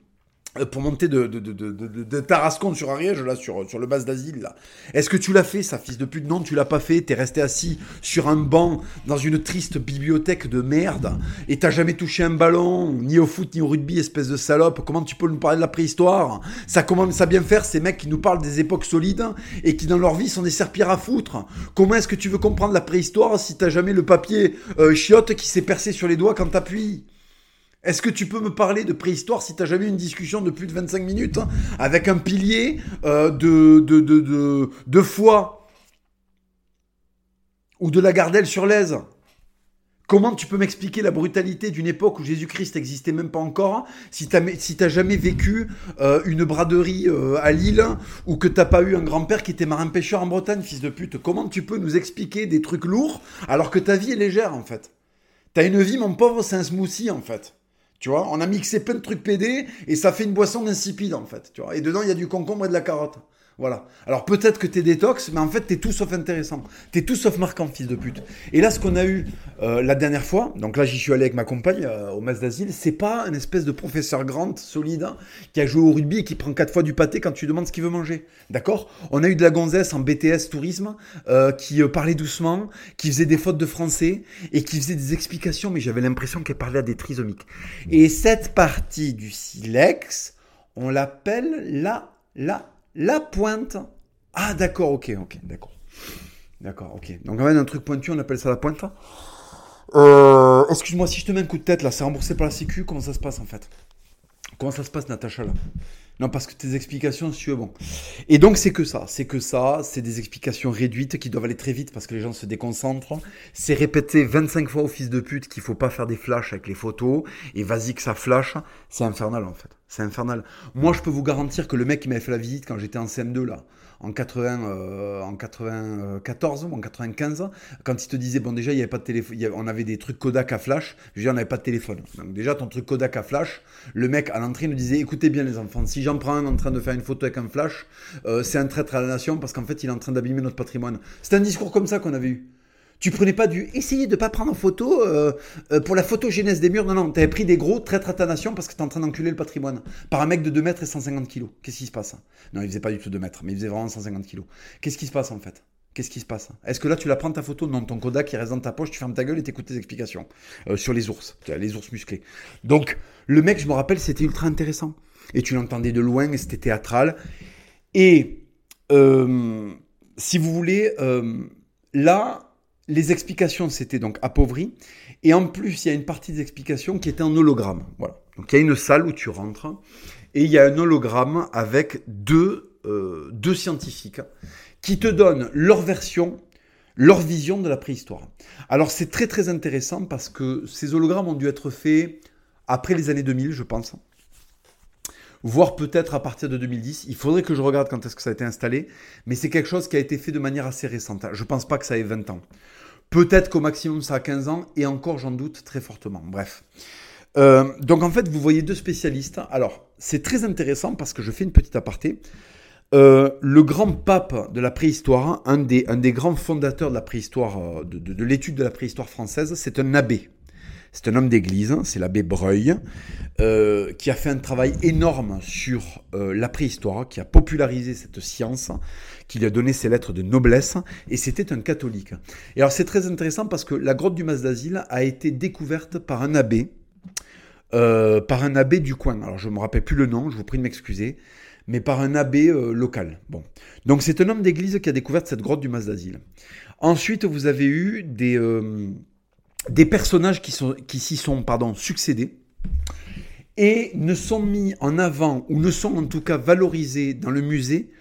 Speaker 1: pour monter de, de, de, de, de Tarascon sur Ariège, là, sur, sur le bas d'asile, là. Est-ce que tu l'as fait, ça, fils de pute? Non, tu l'as pas fait. T'es resté assis sur un banc dans une triste bibliothèque de merde et t'as jamais touché un ballon, ni au foot, ni au rugby, espèce de salope. Comment tu peux nous parler de la préhistoire? Ça commence à bien faire, ces mecs qui nous parlent des époques solides et qui, dans leur vie, sont des serpillères à foutre. Comment est-ce que tu veux comprendre la préhistoire si t'as jamais le papier euh, chiotte qui s'est percé sur les doigts quand t'appuies? Est-ce que tu peux me parler de préhistoire si t'as jamais eu une discussion de plus de 25 minutes hein, avec un pilier euh, de, foie ou de la gardelle sur l'aise? Comment tu peux m'expliquer la brutalité d'une époque où Jésus-Christ n'existait même pas encore si t'as si jamais vécu euh, une braderie euh, à Lille ou que t'as pas eu un grand-père qui était marin-pêcheur en Bretagne, fils de pute? Comment tu peux nous expliquer des trucs lourds alors que ta vie est légère en fait? T'as une vie, mon pauvre, c'est un smoothie en fait. Tu vois, on a mixé plein de trucs PD et ça fait une boisson insipide en fait. Tu vois, et dedans il y a du concombre et de la carotte. Voilà. Alors peut-être que t'es détox, mais en fait t'es tout sauf intéressant. T'es tout sauf marquant, fils de pute. Et là, ce qu'on a eu euh, la dernière fois, donc là j'y suis allé avec ma compagne euh, au Mas d'Asile, c'est pas un espèce de professeur Grant solide hein, qui a joué au rugby et qui prend quatre fois du pâté quand tu lui demandes ce qu'il veut manger. D'accord? On a eu de la gonzesse en BTS tourisme euh, qui parlait doucement, qui faisait des fautes de français et qui faisait des explications, mais j'avais l'impression qu'elle parlait à des trisomiques. Et cette partie du silex, on l'appelle la la la pointe. Ah, d'accord, ok, ok, d'accord. D'accord, ok. Donc, on a un truc pointu, on appelle ça la pointe. Euh, excuse-moi, si je te mets un coup de tête là, c'est remboursé par la Sécu, comment ça se passe en fait? Comment ça se passe, Natacha là? Non, parce que tes explications, si tu veux, bon. Et donc, c'est que ça. C'est que ça. C'est des explications réduites qui doivent aller très vite parce que les gens se déconcentrent. C'est répéter 25 fois au fils de pute qu'il faut pas faire des flashs avec les photos. Et vas-y que ça flash. C'est infernal, en fait. C'est infernal. Moi, je peux vous garantir que le mec qui m'avait fait la visite quand j'étais en CM2, là, en 80, euh, en 94 ou en 95, quand il te disait, bon, déjà, il y avait on avait des trucs Kodak à flash, je veux on n'avait pas de téléphone. Donc, déjà, ton truc Kodak à flash, le mec à l'entrée nous disait, écoutez bien, les enfants, si j'en prends un en train de faire une photo avec un flash, euh, c'est un traître à la nation parce qu'en fait, il est en train d'abîmer notre patrimoine. C'est un discours comme ça qu'on avait eu. Tu prenais pas du essayer de pas prendre en photo euh, euh, pour la photogénèse des murs. Non, non, tu avais pris des gros traîtres à ta nation parce que tu es en train d'enculer le patrimoine. Par un mec de 2 mètres et 150 kilos. Qu'est-ce qui se passe? Non, il faisait pas du tout 2 mètres, mais il faisait vraiment 150 kilos. Qu'est-ce qui se passe en fait? Qu'est-ce qui se passe? Est-ce que là tu la prends ta photo Non, ton Kodak qui reste dans ta poche, tu fermes ta gueule et t'écoutes tes explications euh, sur les ours, les ours musclés. Donc le mec, je me rappelle, c'était ultra intéressant. Et tu l'entendais de loin et c'était théâtral. Et si vous voulez, là, les explications s'étaient donc appauvries. Et en plus, il y a une partie des explications qui était en hologramme. Voilà. Donc il y a une salle où tu rentres et il y a un hologramme avec deux, euh, deux scientifiques qui te donnent leur version, leur vision de la préhistoire. Alors c'est très très intéressant parce que ces hologrammes ont dû être faits après les années 2000, je pense. Voire peut-être à partir de 2010. Il faudrait que je regarde quand est-ce que ça a été installé. Mais c'est quelque chose qui a été fait de manière assez récente. Je pense pas que ça ait 20 ans. Peut-être qu'au maximum ça a 15 ans, et encore j'en doute très fortement. Bref. Euh, donc en fait, vous voyez deux spécialistes. Alors, c'est très intéressant parce que je fais une petite aparté. Euh, le grand pape de la préhistoire, un des, grands fondateurs de la préhistoire, euh, de l'étude de la préhistoire française, c'est un abbé. C'est un homme d'église, hein, c'est l'abbé Breuil, euh, qui a fait un travail énorme sur euh, la préhistoire, qui a popularisé cette science, qui lui a donné ses lettres de noblesse, et c'était un catholique. Et alors c'est très intéressant parce que la grotte du Mas d'Asile a été découverte par un abbé, euh, par un abbé du coin. Alors je ne me rappelle plus le nom, je vous prie de m'excuser, mais par un abbé local. Bon, donc c'est un homme d'église qui a découvert cette grotte du Mas d'Asile. Ensuite, vous avez eu des des personnages qui, qui s'y sont pardon, succédés et ne sont mis en avant ou ne sont en tout cas valorisés dans le musée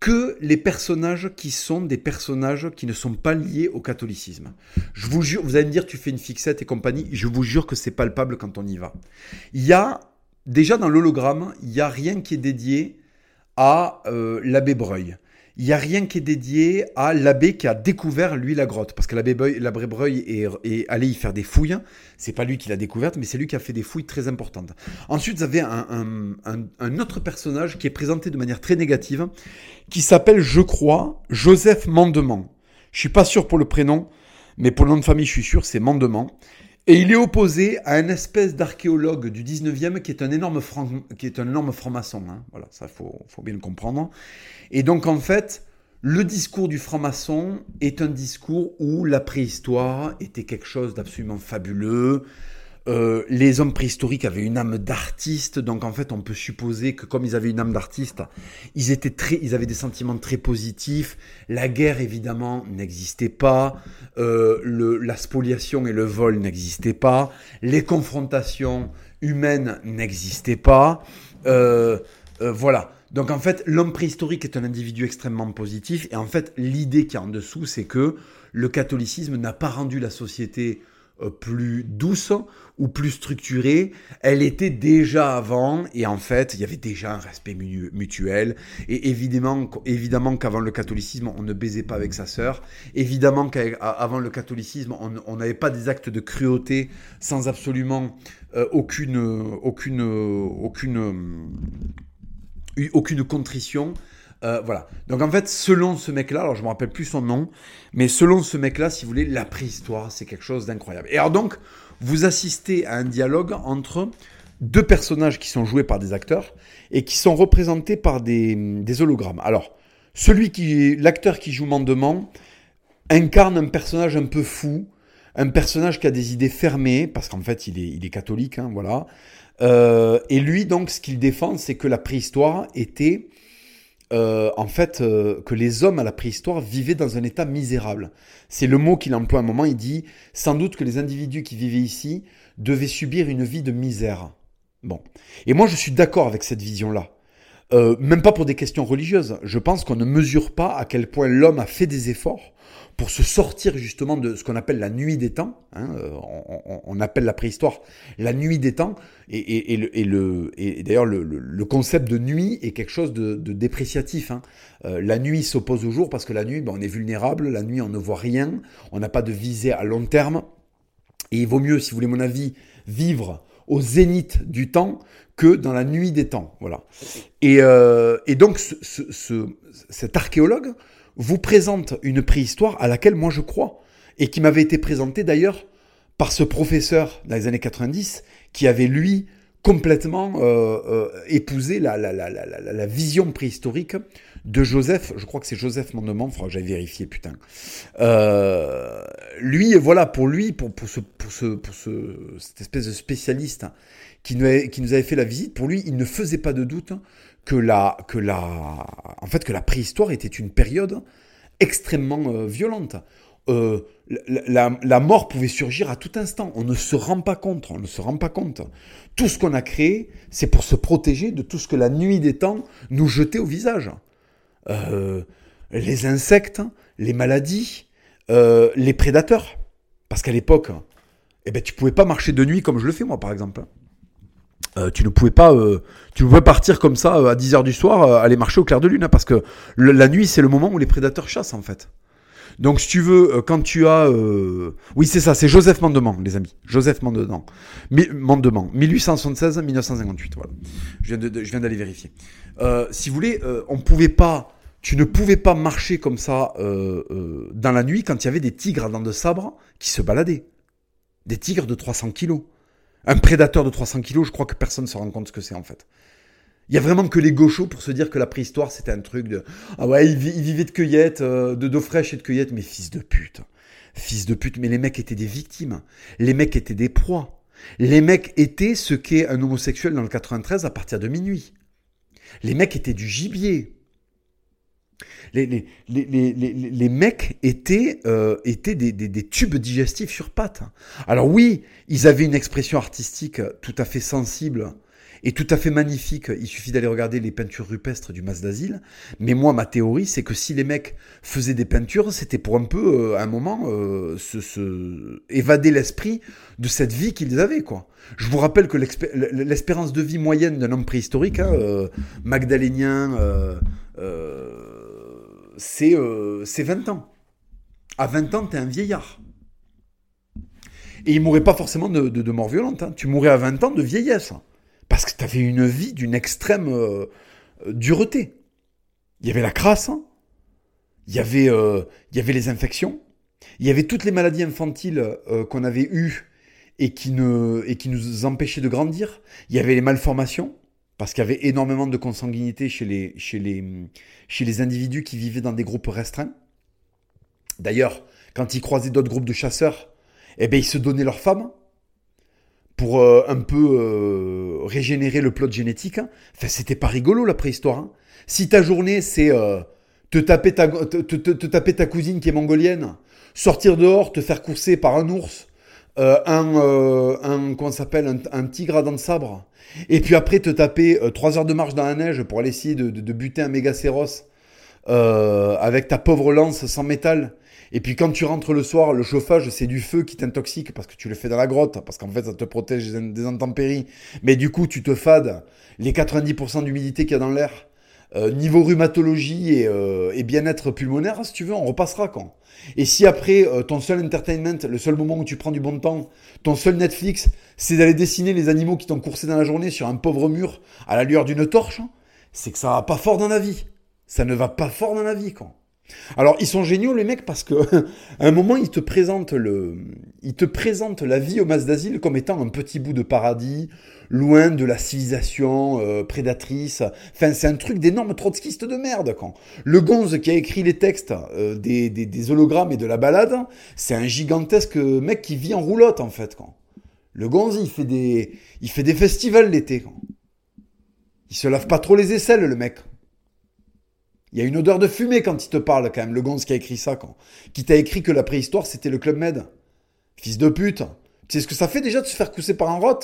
Speaker 1: que les personnages qui sont des personnages qui ne sont pas liés au catholicisme. Je vous jure, vous allez me dire tu fais une fixette et compagnie, je vous jure que c'est palpable quand on y va. Il y a déjà dans l'hologramme, il n'y a rien qui est dédié à euh, l'abbé Breuil il n'y a rien qui est dédié à l'abbé qui a découvert, lui, la grotte. Parce que l'abbé Breuil est, allé y faire des fouilles. C'est pas lui qui l'a découverte, mais c'est lui qui a fait des fouilles très importantes. Ensuite, vous avez un, autre personnage qui est présenté de manière très négative, qui s'appelle, je crois, Joseph Mandement. Je suis pas sûr pour le prénom, mais pour le nom de famille, je suis sûr, c'est Mandement. Et il est opposé à un espèce d'archéologue du 19e qui est un énorme, franc, qui est un énorme franc-maçon. Hein. Voilà, ça faut, faut bien le comprendre. Et donc en fait, le discours du franc-maçon est un discours où la préhistoire était quelque chose d'absolument fabuleux, euh, les hommes préhistoriques avaient une âme d'artiste, donc en fait on peut supposer que comme ils avaient une âme d'artiste, ils étaient très, ils avaient des sentiments très positifs. La guerre évidemment n'existait pas, euh, la spoliation et le vol n'existaient pas, les confrontations humaines n'existaient pas. Euh, voilà. Donc en fait, l'homme préhistorique est un individu extrêmement positif, et en fait, l'idée qui est en dessous, c'est que le catholicisme n'a pas rendu la société plus douce plus structurée, elle était déjà avant et en fait il y avait déjà un respect mutuel. Et évidemment évidemment qu'avant le catholicisme on ne baisait pas avec sa sœur, évidemment qu'avant le catholicisme on n'avait pas des actes de cruauté sans absolument euh, aucune aucune aucune aucune contrition euh, voilà. Donc en fait, selon ce mec-là, alors je me rappelle plus son nom, mais selon ce mec-là, si vous voulez, la préhistoire, c'est quelque chose d'incroyable. Et alors donc, vous assistez à un dialogue entre deux personnages qui sont joués par des acteurs et qui sont représentés par des, hologrammes. Alors, celui qui, l'acteur qui joue Mandement incarne un personnage un peu fou, un personnage qui a des idées fermées, parce qu'en fait, il est, il est catholique, hein, voilà. Euh, et lui, donc, ce qu'il défend, c'est que la préhistoire était euh, en fait, euh, que les hommes à la préhistoire vivaient dans un état misérable. C'est le mot qu'il emploie à un moment. Il dit sans doute que les individus qui vivaient ici devaient subir une vie de misère. Bon. Et moi, je suis d'accord avec cette vision-là. Euh, même pas pour des questions religieuses. Je pense qu'on ne mesure pas à quel point l'homme a fait des efforts pour se sortir justement de ce qu'on appelle la nuit des temps. Hein, euh, on, appelle la préhistoire la nuit des temps. Et, et, d'ailleurs, le, concept de nuit est quelque chose de, dépréciatif. Hein. Euh, la nuit s'oppose au jour parce que la nuit, ben, on est vulnérable. La nuit, on ne voit rien. On n'a pas de visée à long terme. Et il vaut mieux, si vous voulez mon avis, vivre au zénith du temps que dans la nuit des temps. Voilà. Et, euh, donc, cet archéologue vous présente une préhistoire à laquelle moi je crois, et qui m'avait été présentée d'ailleurs par ce professeur dans les années 90, qui avait lui complètement euh, euh, épousé la, vision préhistorique de Joseph, je crois que c'est Joseph Mandement, faudra que vérifier, putain. Euh, lui, voilà, pour lui, pour, pour, ce, pour, ce, pour ce, cette espèce de spécialiste qui nous, avait, qui nous avait fait la visite, pour lui, il ne faisait pas de doute que la, que la, en fait, que la préhistoire était une période extrêmement euh, violente. Euh, la, la, mort pouvait surgir à tout instant. On ne se rend pas compte. On ne se rend pas compte. Tout ce qu'on a créé, c'est pour se protéger de tout ce que la nuit des temps nous jetait au visage. Euh, les insectes, les maladies, les prédateurs. Parce qu'à l'époque, eh ben, tu pouvais pas marcher de nuit comme je le fais moi, par exemple. Euh, tu ne pouvais pas, euh, tu pouvais partir comme ça euh, à 10h du soir, aller marcher au clair de lune, hein, parce que la nuit, c'est le moment où les prédateurs chassent, en fait. Donc, si tu veux, quand tu as... Oui, c'est ça, c'est Joseph Mandement, les amis. Joseph Mandement. Mandement, 1876-1958, voilà. Je viens d'aller vérifier. Si vous voulez, on pouvait pas... Tu ne pouvais pas marcher comme ça dans la nuit quand il y avait des tigres à dents de sabre qui se baladaient. Des tigres de 300 kilos. Un prédateur de 300 kilos, je crois que personne ne se rend compte ce que c'est en fait. Il y a vraiment que les gauchos pour se dire que la préhistoire c'était un truc de ah ouais ils, vivaient de cueillette, euh, de d'eau fraîche et de cueillette, mais fils de pute, fils de pute. Mais les mecs étaient des victimes, les mecs étaient des proies, les mecs étaient ce qu'est un homosexuel dans le 93 à partir de minuit. Les mecs étaient du gibier. Les, mecs étaient, euh, étaient des, tubes digestifs sur pattes. Alors oui, ils avaient une expression artistique tout à fait sensible et tout à fait magnifique. Il suffit d'aller regarder les peintures rupestres du Mas d'Asile. Mais moi, ma théorie, c'est que si les mecs faisaient des peintures, c'était pour un peu, euh, à un moment, euh, se, évader l'esprit de cette vie qu'ils avaient. Je vous rappelle que l'espérance de vie moyenne d'un homme préhistorique, hein, euh, magdalénien, c'est 20 ans. À 20 ans, t'es un vieillard. Et il mourrait pas forcément de mort violente. Hein. Tu mourrais à 20 ans de vieillesse. Parce que tu avais une vie d'une extrême euh, dureté. Il y avait la crasse, hein. il, y avait, euh, il y avait les infections, il y avait toutes les maladies infantiles euh, qu'on avait eues et qui, nous empêchaient de grandir. Il y avait les malformations, parce qu'il y avait énormément de consanguinité chez les individus qui vivaient dans des groupes restreints. D'ailleurs, quand ils croisaient d'autres groupes de chasseurs, eh ben, ils se donnaient leurs femmes pour euh, un peu euh, régénérer le plot génétique. Hein. Enfin, c'était pas rigolo la préhistoire. Hein. Si ta journée c'est euh, te, taper ta, cousine qui est mongolienne, sortir dehors, te faire courser par un ours, un, s'appelle, un, tigre à dents de sabre, et puis après te taper trois heures de marche dans la neige pour aller essayer de, buter un mégacéros avec ta pauvre lance sans métal et puis quand tu rentres le soir, le chauffage, c'est du feu qui t'intoxique parce que tu le fais dans la grotte, parce qu'en fait, ça te protège des intempéries. Mais du coup, tu te fades les 90% d'humidité qu'il y a dans l'air. Euh, niveau rhumatologie et, euh, et bien-être pulmonaire, si tu veux, on repassera quand. Et si après, euh, ton seul entertainment, le seul moment où tu prends du bon temps, ton seul Netflix, c'est d'aller dessiner les animaux qui t'ont coursé dans la journée sur un pauvre mur à la lueur d'une torche, c'est que ça va pas fort dans la vie. Ça ne va pas fort dans la vie, quand. Alors ils sont géniaux les mecs parce que à un moment ils te présentent le, ils te présentent la vie au mas d'asile comme étant un petit bout de paradis, loin de la civilisation euh, prédatrice. Enfin c'est un truc d'énorme trotskiste de merde quand. Le gonze qui a écrit les textes euh, des, des, hologrammes et de la balade, c'est un gigantesque mec qui vit en roulotte en fait quand. Le gonze il fait des, il fait des festivals l'été quand. Il se lave pas trop les aisselles le mec. Il y a une odeur de fumée quand il te parle, quand même, le gonze qui a écrit ça, quand. Qui t'a écrit que la préhistoire, c'était le Club Med. Fils de pute. Tu sais ce que ça fait déjà de se faire cousser par un rot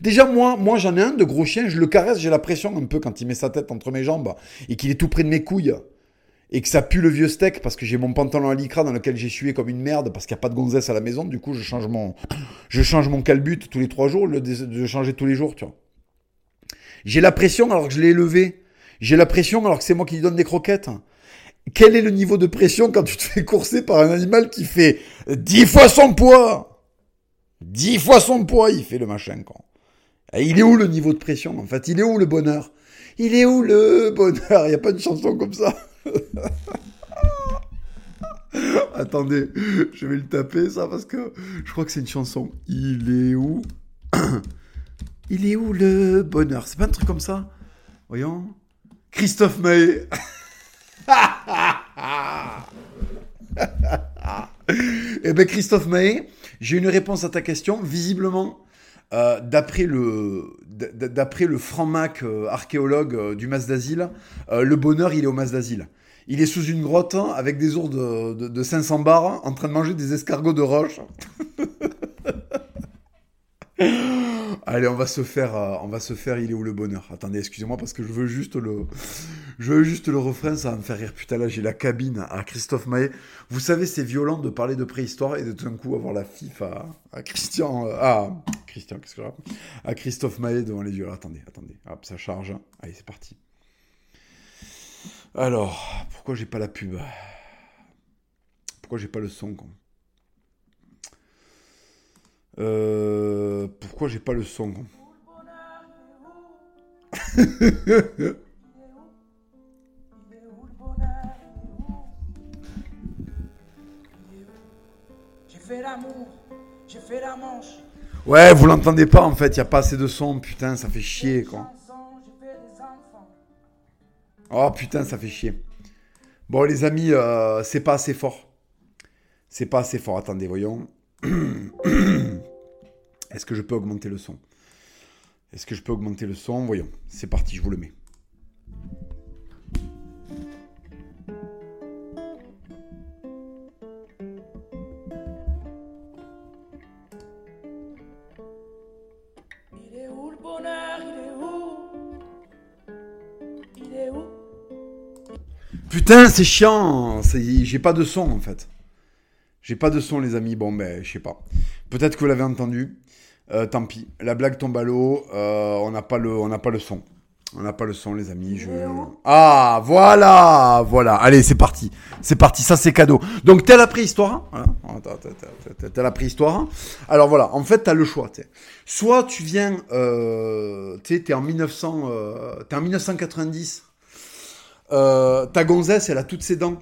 Speaker 1: Déjà, moi, moi j'en ai un de gros chien, je le caresse, j'ai la pression un peu quand il met sa tête entre mes jambes et qu'il est tout près de mes couilles. Et que ça pue le vieux steak parce que j'ai mon pantalon à lycra dans lequel j'ai sué comme une merde parce qu'il n'y a pas de gonzesse à la maison. Du coup, je change mon, je change mon calbut tous les trois jours, le de changer tous les jours, tu vois. J'ai la pression alors que je l'ai élevé. J'ai la pression alors que c'est moi qui lui donne des croquettes. Quel est le niveau de pression quand tu te fais courser par un animal qui fait 10 fois son poids? 10 fois son poids, il fait le machin, quand. il est où le niveau de pression, en fait? Il est où le bonheur? Il est où le bonheur? Il n'y a pas de chanson comme ça? Attendez, je vais le taper, ça, parce que je crois que c'est une chanson. Il est où? Il est où le bonheur? C'est pas un truc comme ça? Voyons. Christophe Maé. eh bien, Christophe Maé, j'ai une réponse à ta question. Visiblement, euh, d'après le, franc-mac euh, archéologue euh, du Mas d'Asile, le bonheur, il est au Mas d'Asile. Il est sous une grotte avec des ours de, de 500 bars en train de manger des escargots de roche. Allez, on va se faire, euh, on va se faire. Il est où le bonheur Attendez, excusez-moi parce que je veux juste le, je veux juste le refrain. Ça va me faire rire. Putain, là, j'ai la cabine à Christophe Maé. Vous savez, c'est violent de parler de préhistoire et de tout d'un coup avoir la fif à, Christian, euh, à Christian, qu'est-ce que j'ai À Christophe Maé devant les yeux. attendez, attendez. Hop, ça charge. Allez, c'est parti. Alors, pourquoi j'ai pas la pub? Pourquoi j'ai pas le son euh, pourquoi j'ai pas le son
Speaker 2: fait l'amour, j'ai fait la manche.
Speaker 1: Ouais, vous l'entendez pas en fait, il y a pas assez de son, putain, ça fait chier quoi. Oh putain, ça fait chier. Bon les amis, euh, c'est pas assez fort. C'est pas assez fort, attendez, voyons. Est-ce que je peux augmenter le son? Est-ce que je peux augmenter le son? Voyons, c'est parti, je vous le mets. Putain, c'est chiant. J'ai pas de son en fait. J'ai pas de son, les amis. Bon, ben, je sais pas. Peut-être que vous l'avez entendu. Euh, tant pis. La blague tombe à l'eau. Euh, on n'a pas le, on n'a pas le son. On n'a pas le son, les amis. Je... Ah, voilà, voilà. Allez, c'est parti. C'est parti. Ça, c'est cadeau. Donc, t'es à la préhistoire. hein. Voilà. À la préhistoire. Alors voilà. En fait, t'as le choix. t'sais. Soit tu viens, euh, t'es en 1900, euh, t'es en 1990. Euh, ta gonzesse, elle a toutes ses dents.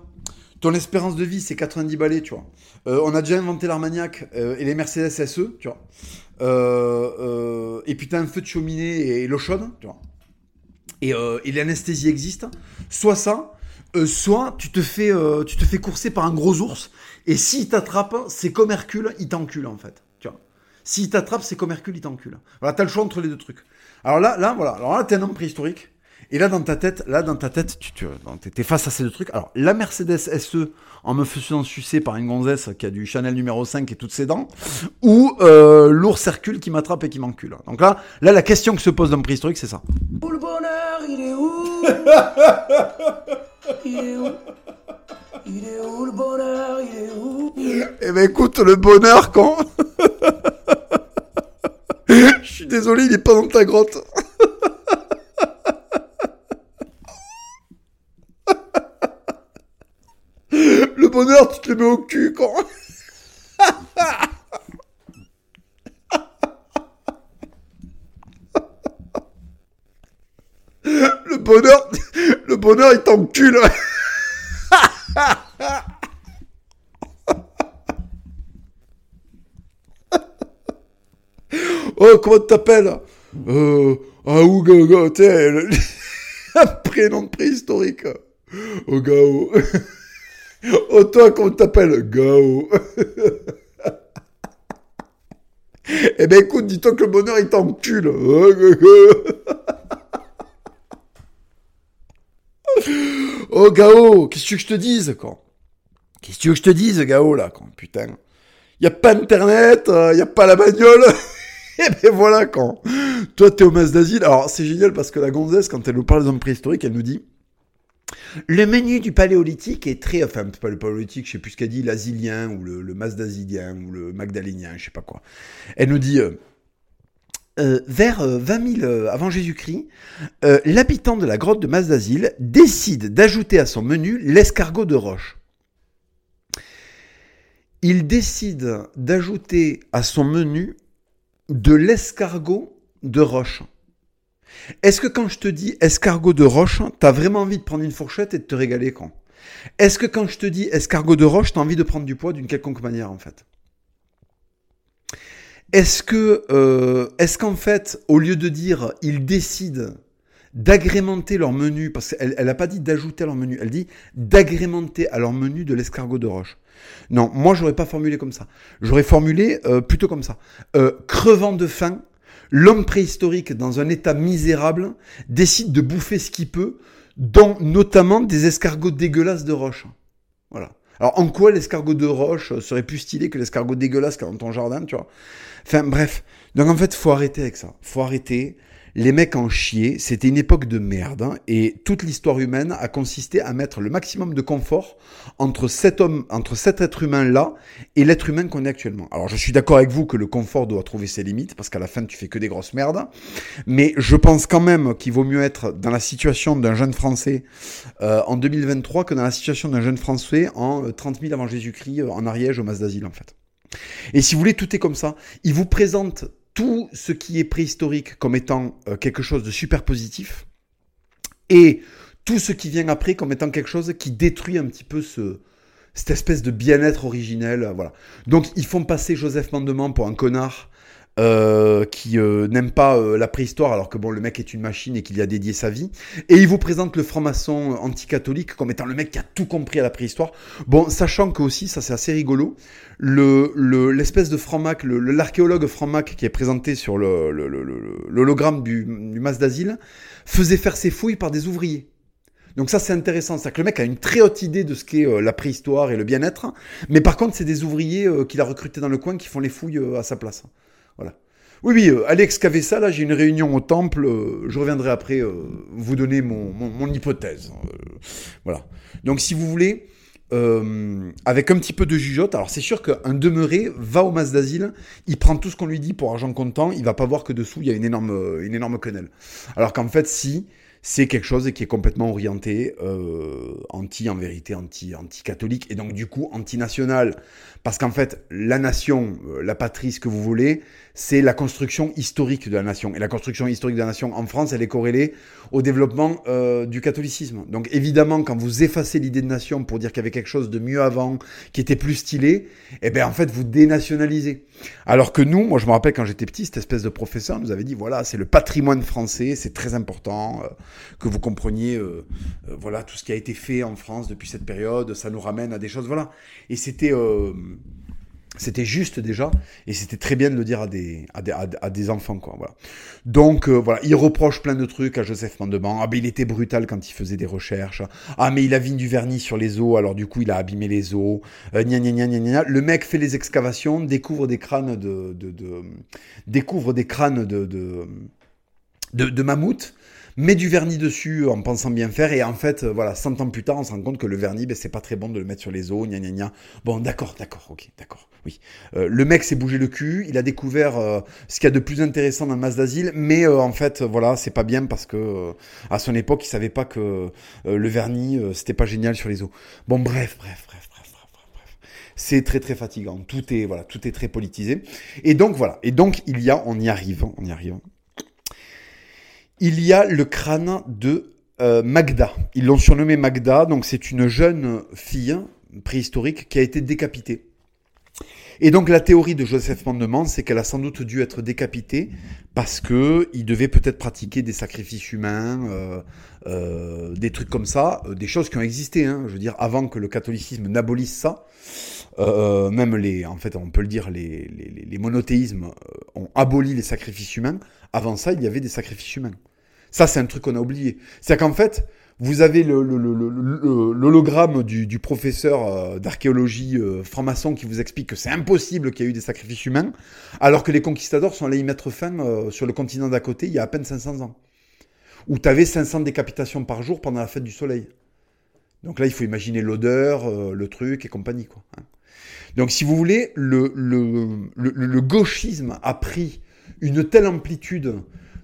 Speaker 1: Ton espérance de vie, c'est 90 balais, tu vois. Euh, on a déjà inventé l'Armagnac euh, et les Mercedes SE, tu vois. Euh, et puis t'as un feu de cheminée et l'eau chaude, tu vois. Et, et l'anesthésie existe. Soit ça, soit tu te fais, tu te fais courser par un gros ours. Et s'il t'attrape, c'est comme Hercule, il t'encule en fait. Tu vois. S'il t'attrape, c'est comme Hercule, il t'encule. Voilà, t'as le choix entre les deux trucs. Alors là, là, voilà. Alors là, t'es un homme préhistorique. Et là, dans ta tête, là, dans ta tête, tu, tu t'es face à ces deux trucs. Alors, la Mercedes SE, en me faisant sucer par une gonzesse qui a du Chanel numéro 5 et toutes ses dents, ou euh, l'ours Hercule qui m'attrape et qui m'encule. Donc là, là, la question que se pose l'homme préhistorique, c'est ça.
Speaker 2: Où le bonheur Il est où? Il est où? Il est où le bonheur? Il est où?
Speaker 1: Eh ben écoute, le bonheur quand... Je suis désolé, il est pas dans ta grotte. Le bonheur, tu te le mets au cul quand... Le bonheur, le bonheur, il t'encule. Oh, comment tu t'appelles? Euh, ah, ou Gao, tu prénom préhistorique. Oh, Gao. Oh, tu t'appelles Gao. Eh ben, écoute, dis-toi que le bonheur, il t'encule. Gao. Oh, Gao, qu'est-ce que tu veux que je te dise, quoi? Qu'est-ce que tu veux que je te dise, Gao, là, quand Putain? Y a pas internet, il y a pas la bagnole. Et ben voilà quand. Toi, t'es au mas d'asile. Alors, c'est génial parce que la gonzesse, quand elle nous parle des hommes préhistoriques, elle nous dit le menu du paléolithique est très. Enfin, pas le paléolithique, je sais plus ce qu'elle dit, l'asilien ou le, le ou le magdalénien, je sais pas quoi. Elle nous dit. euh, euh, vers euh, 20 000 euh, avant Jésus-Christ, l'habitant de la grotte de Masdazil décide d'ajouter à son menu l'escargot de roche. Il décide d'ajouter à son menu de l'escargot de roche. Est-ce que quand je te dis escargot de roche, t'as vraiment envie de prendre une fourchette et de te régaler quand Est-ce que quand je te dis escargot de roche, t'as envie de prendre du poids d'une quelconque manière en fait? Est-ce que, euh, est-ce qu'en fait, au lieu de dire ils décident d'agrémenter leur menu, parce qu'elle n'a pas dit d'ajouter à leur menu, elle dit d'agrémenter à leur menu de l'escargot de roche? Non, moi j'aurais pas formulé comme ça. J'aurais formulé euh, plutôt comme ça. Euh, crevant de faim, l'homme préhistorique dans un état misérable décide de bouffer ce qu'il peut, dont notamment des escargots dégueulasses de roche. Voilà. Alors en quoi l'escargot de roche serait plus stylé que l'escargot dégueulasse qu'il y a dans ton jardin, tu vois? Enfin bref. Donc en fait, faut arrêter avec ça. Faut arrêter. Les mecs en chier, c'était une époque de merde, hein, et toute l'histoire humaine a consisté à mettre le maximum de confort entre cet homme, entre cet être humain là et l'être humain qu'on est actuellement. Alors je suis d'accord avec vous que le confort doit trouver ses limites, parce qu'à la fin tu fais que des grosses merdes, mais je pense quand même qu'il vaut mieux être dans la situation d'un jeune Français euh, en 2023 que dans la situation d'un jeune Français en euh, 30 000 avant Jésus-Christ euh, en Ariège au Mas d'Asile en fait. Et si vous voulez, tout est comme ça. Il vous présente tout ce qui est préhistorique comme étant euh, quelque chose de super positif et tout ce qui vient après comme étant quelque chose qui détruit un petit peu ce, cette espèce de bien-être originel, voilà. Donc ils font passer Joseph Mandement pour un connard euh, qui euh, n'aime pas euh, la préhistoire, alors que bon, le mec est une machine et qu'il y a dédié sa vie. Et il vous présente le franc-maçon anticatholique comme étant le mec qui a tout compris à la préhistoire. Bon, sachant que aussi, ça c'est assez rigolo, le l'espèce de franc-mac, l'archéologue franc-mac qui est présenté sur l'hologramme du, du mas d'asile faisait faire ses fouilles par des ouvriers. Donc ça c'est intéressant, c'est que le mec a une très haute idée de ce qu'est la préhistoire et le bien-être, mais par contre c'est des ouvriers qu'il a recrutés dans le coin qui font les fouilles à sa place. Voilà. Oui, oui, euh, allez excaver ça. Là, j'ai une réunion au temple. euh, je reviendrai après euh, vous donner mon, mon, hypothèse. Euh, voilà. Donc, si vous voulez, avec un petit peu de jugeote, alors c'est sûr qu'un demeuré va au mas d'asile, il prend tout ce qu'on lui dit pour argent comptant, il va pas voir que dessous, il y a une énorme, une énorme quenelle. Alors qu'en fait, si, c'est quelque chose qui est complètement orienté euh, anti, en vérité, anti, anti-catholique, et donc du coup anti-national. Parce qu'en fait, la nation, euh, la patrie, ce que vous voulez, c'est la construction historique de la nation. Et la construction historique de la nation en France, elle est corrélée au développement euh, du catholicisme. Donc évidemment, quand vous effacez l'idée de nation pour dire qu'il y avait quelque chose de mieux avant, qui était plus stylé, eh bien en fait, vous dénationalisez. Alors que nous, moi je me rappelle quand j'étais petit, cette espèce de professeur nous avait dit, voilà, c'est le patrimoine français, c'est très important euh, que vous compreniez euh, euh, voilà tout ce qui a été fait en France depuis cette période, ça nous ramène à des choses, voilà. Et c'était... c'était juste déjà, et c'était très bien de le dire à des, à des, à des- enfants. Donc euh, voilà, il reproche plein de trucs à Joseph Mandement. Ah ben il était brutal quand il faisait des recherches. Ah mais il a mis du vernis sur les os, alors du coup il a abîmé les os. Euh. Le mec fait les excavations, découvre des crânes de, découvre des crânes de mammouth met du vernis dessus en pensant bien faire et en fait euh, voilà 100 ans plus tard on se rend compte que le vernis ben, c'est pas très bon de le mettre sur les os gna gna gna. Bon d'accord d'accord ok d'accord oui. Euh, le mec s'est bougé le cul il a découvert euh, ce qu'il y a de plus intéressant dans le mas d'asile mais euh, en fait voilà c'est pas bien parce que euh, à son époque il savait pas que euh, le vernis c'était pas génial sur les os. Bon bref bref bref bref bref bref bref. C'est très très fatigant. Tout est voilà tout est très politisé. Et donc voilà. Et donc il y a on y arrive on y arrive il y a le crâne de euh, Magda. Ils l'ont surnommé Magda, donc c'est une jeune fille préhistorique qui a été décapitée. Et donc la théorie de Joseph Mandement, c'est qu'elle a sans doute dû être décapitée parce que il devait peut-être pratiquer des sacrifices humains, euh, euh, des trucs comme ça, des choses qui ont existé. Hein, je veux dire, avant que le catholicisme n'abolisse ça, même les, en fait, on peut le dire, les, monothéismes ont aboli les sacrifices humains. Avant ça, il y avait des sacrifices humains. Ça, c'est un truc qu'on a oublié. C'est-à-dire qu'en fait, vous avez l'hologramme du, professeur euh, d'archéologie euh, franc-maçon qui vous explique que c'est impossible qu'il y ait eu des sacrifices humains, alors que les conquistadors sont allés y mettre fin euh, sur le continent d'à côté il y a à peine 500 ans. Où tu avais 500 décapitations par jour pendant la fête du soleil. Donc là, il faut imaginer l'odeur, le truc et compagnie. Quoi, hein. Donc si vous voulez, le, le, le, le gauchisme a pris une telle amplitude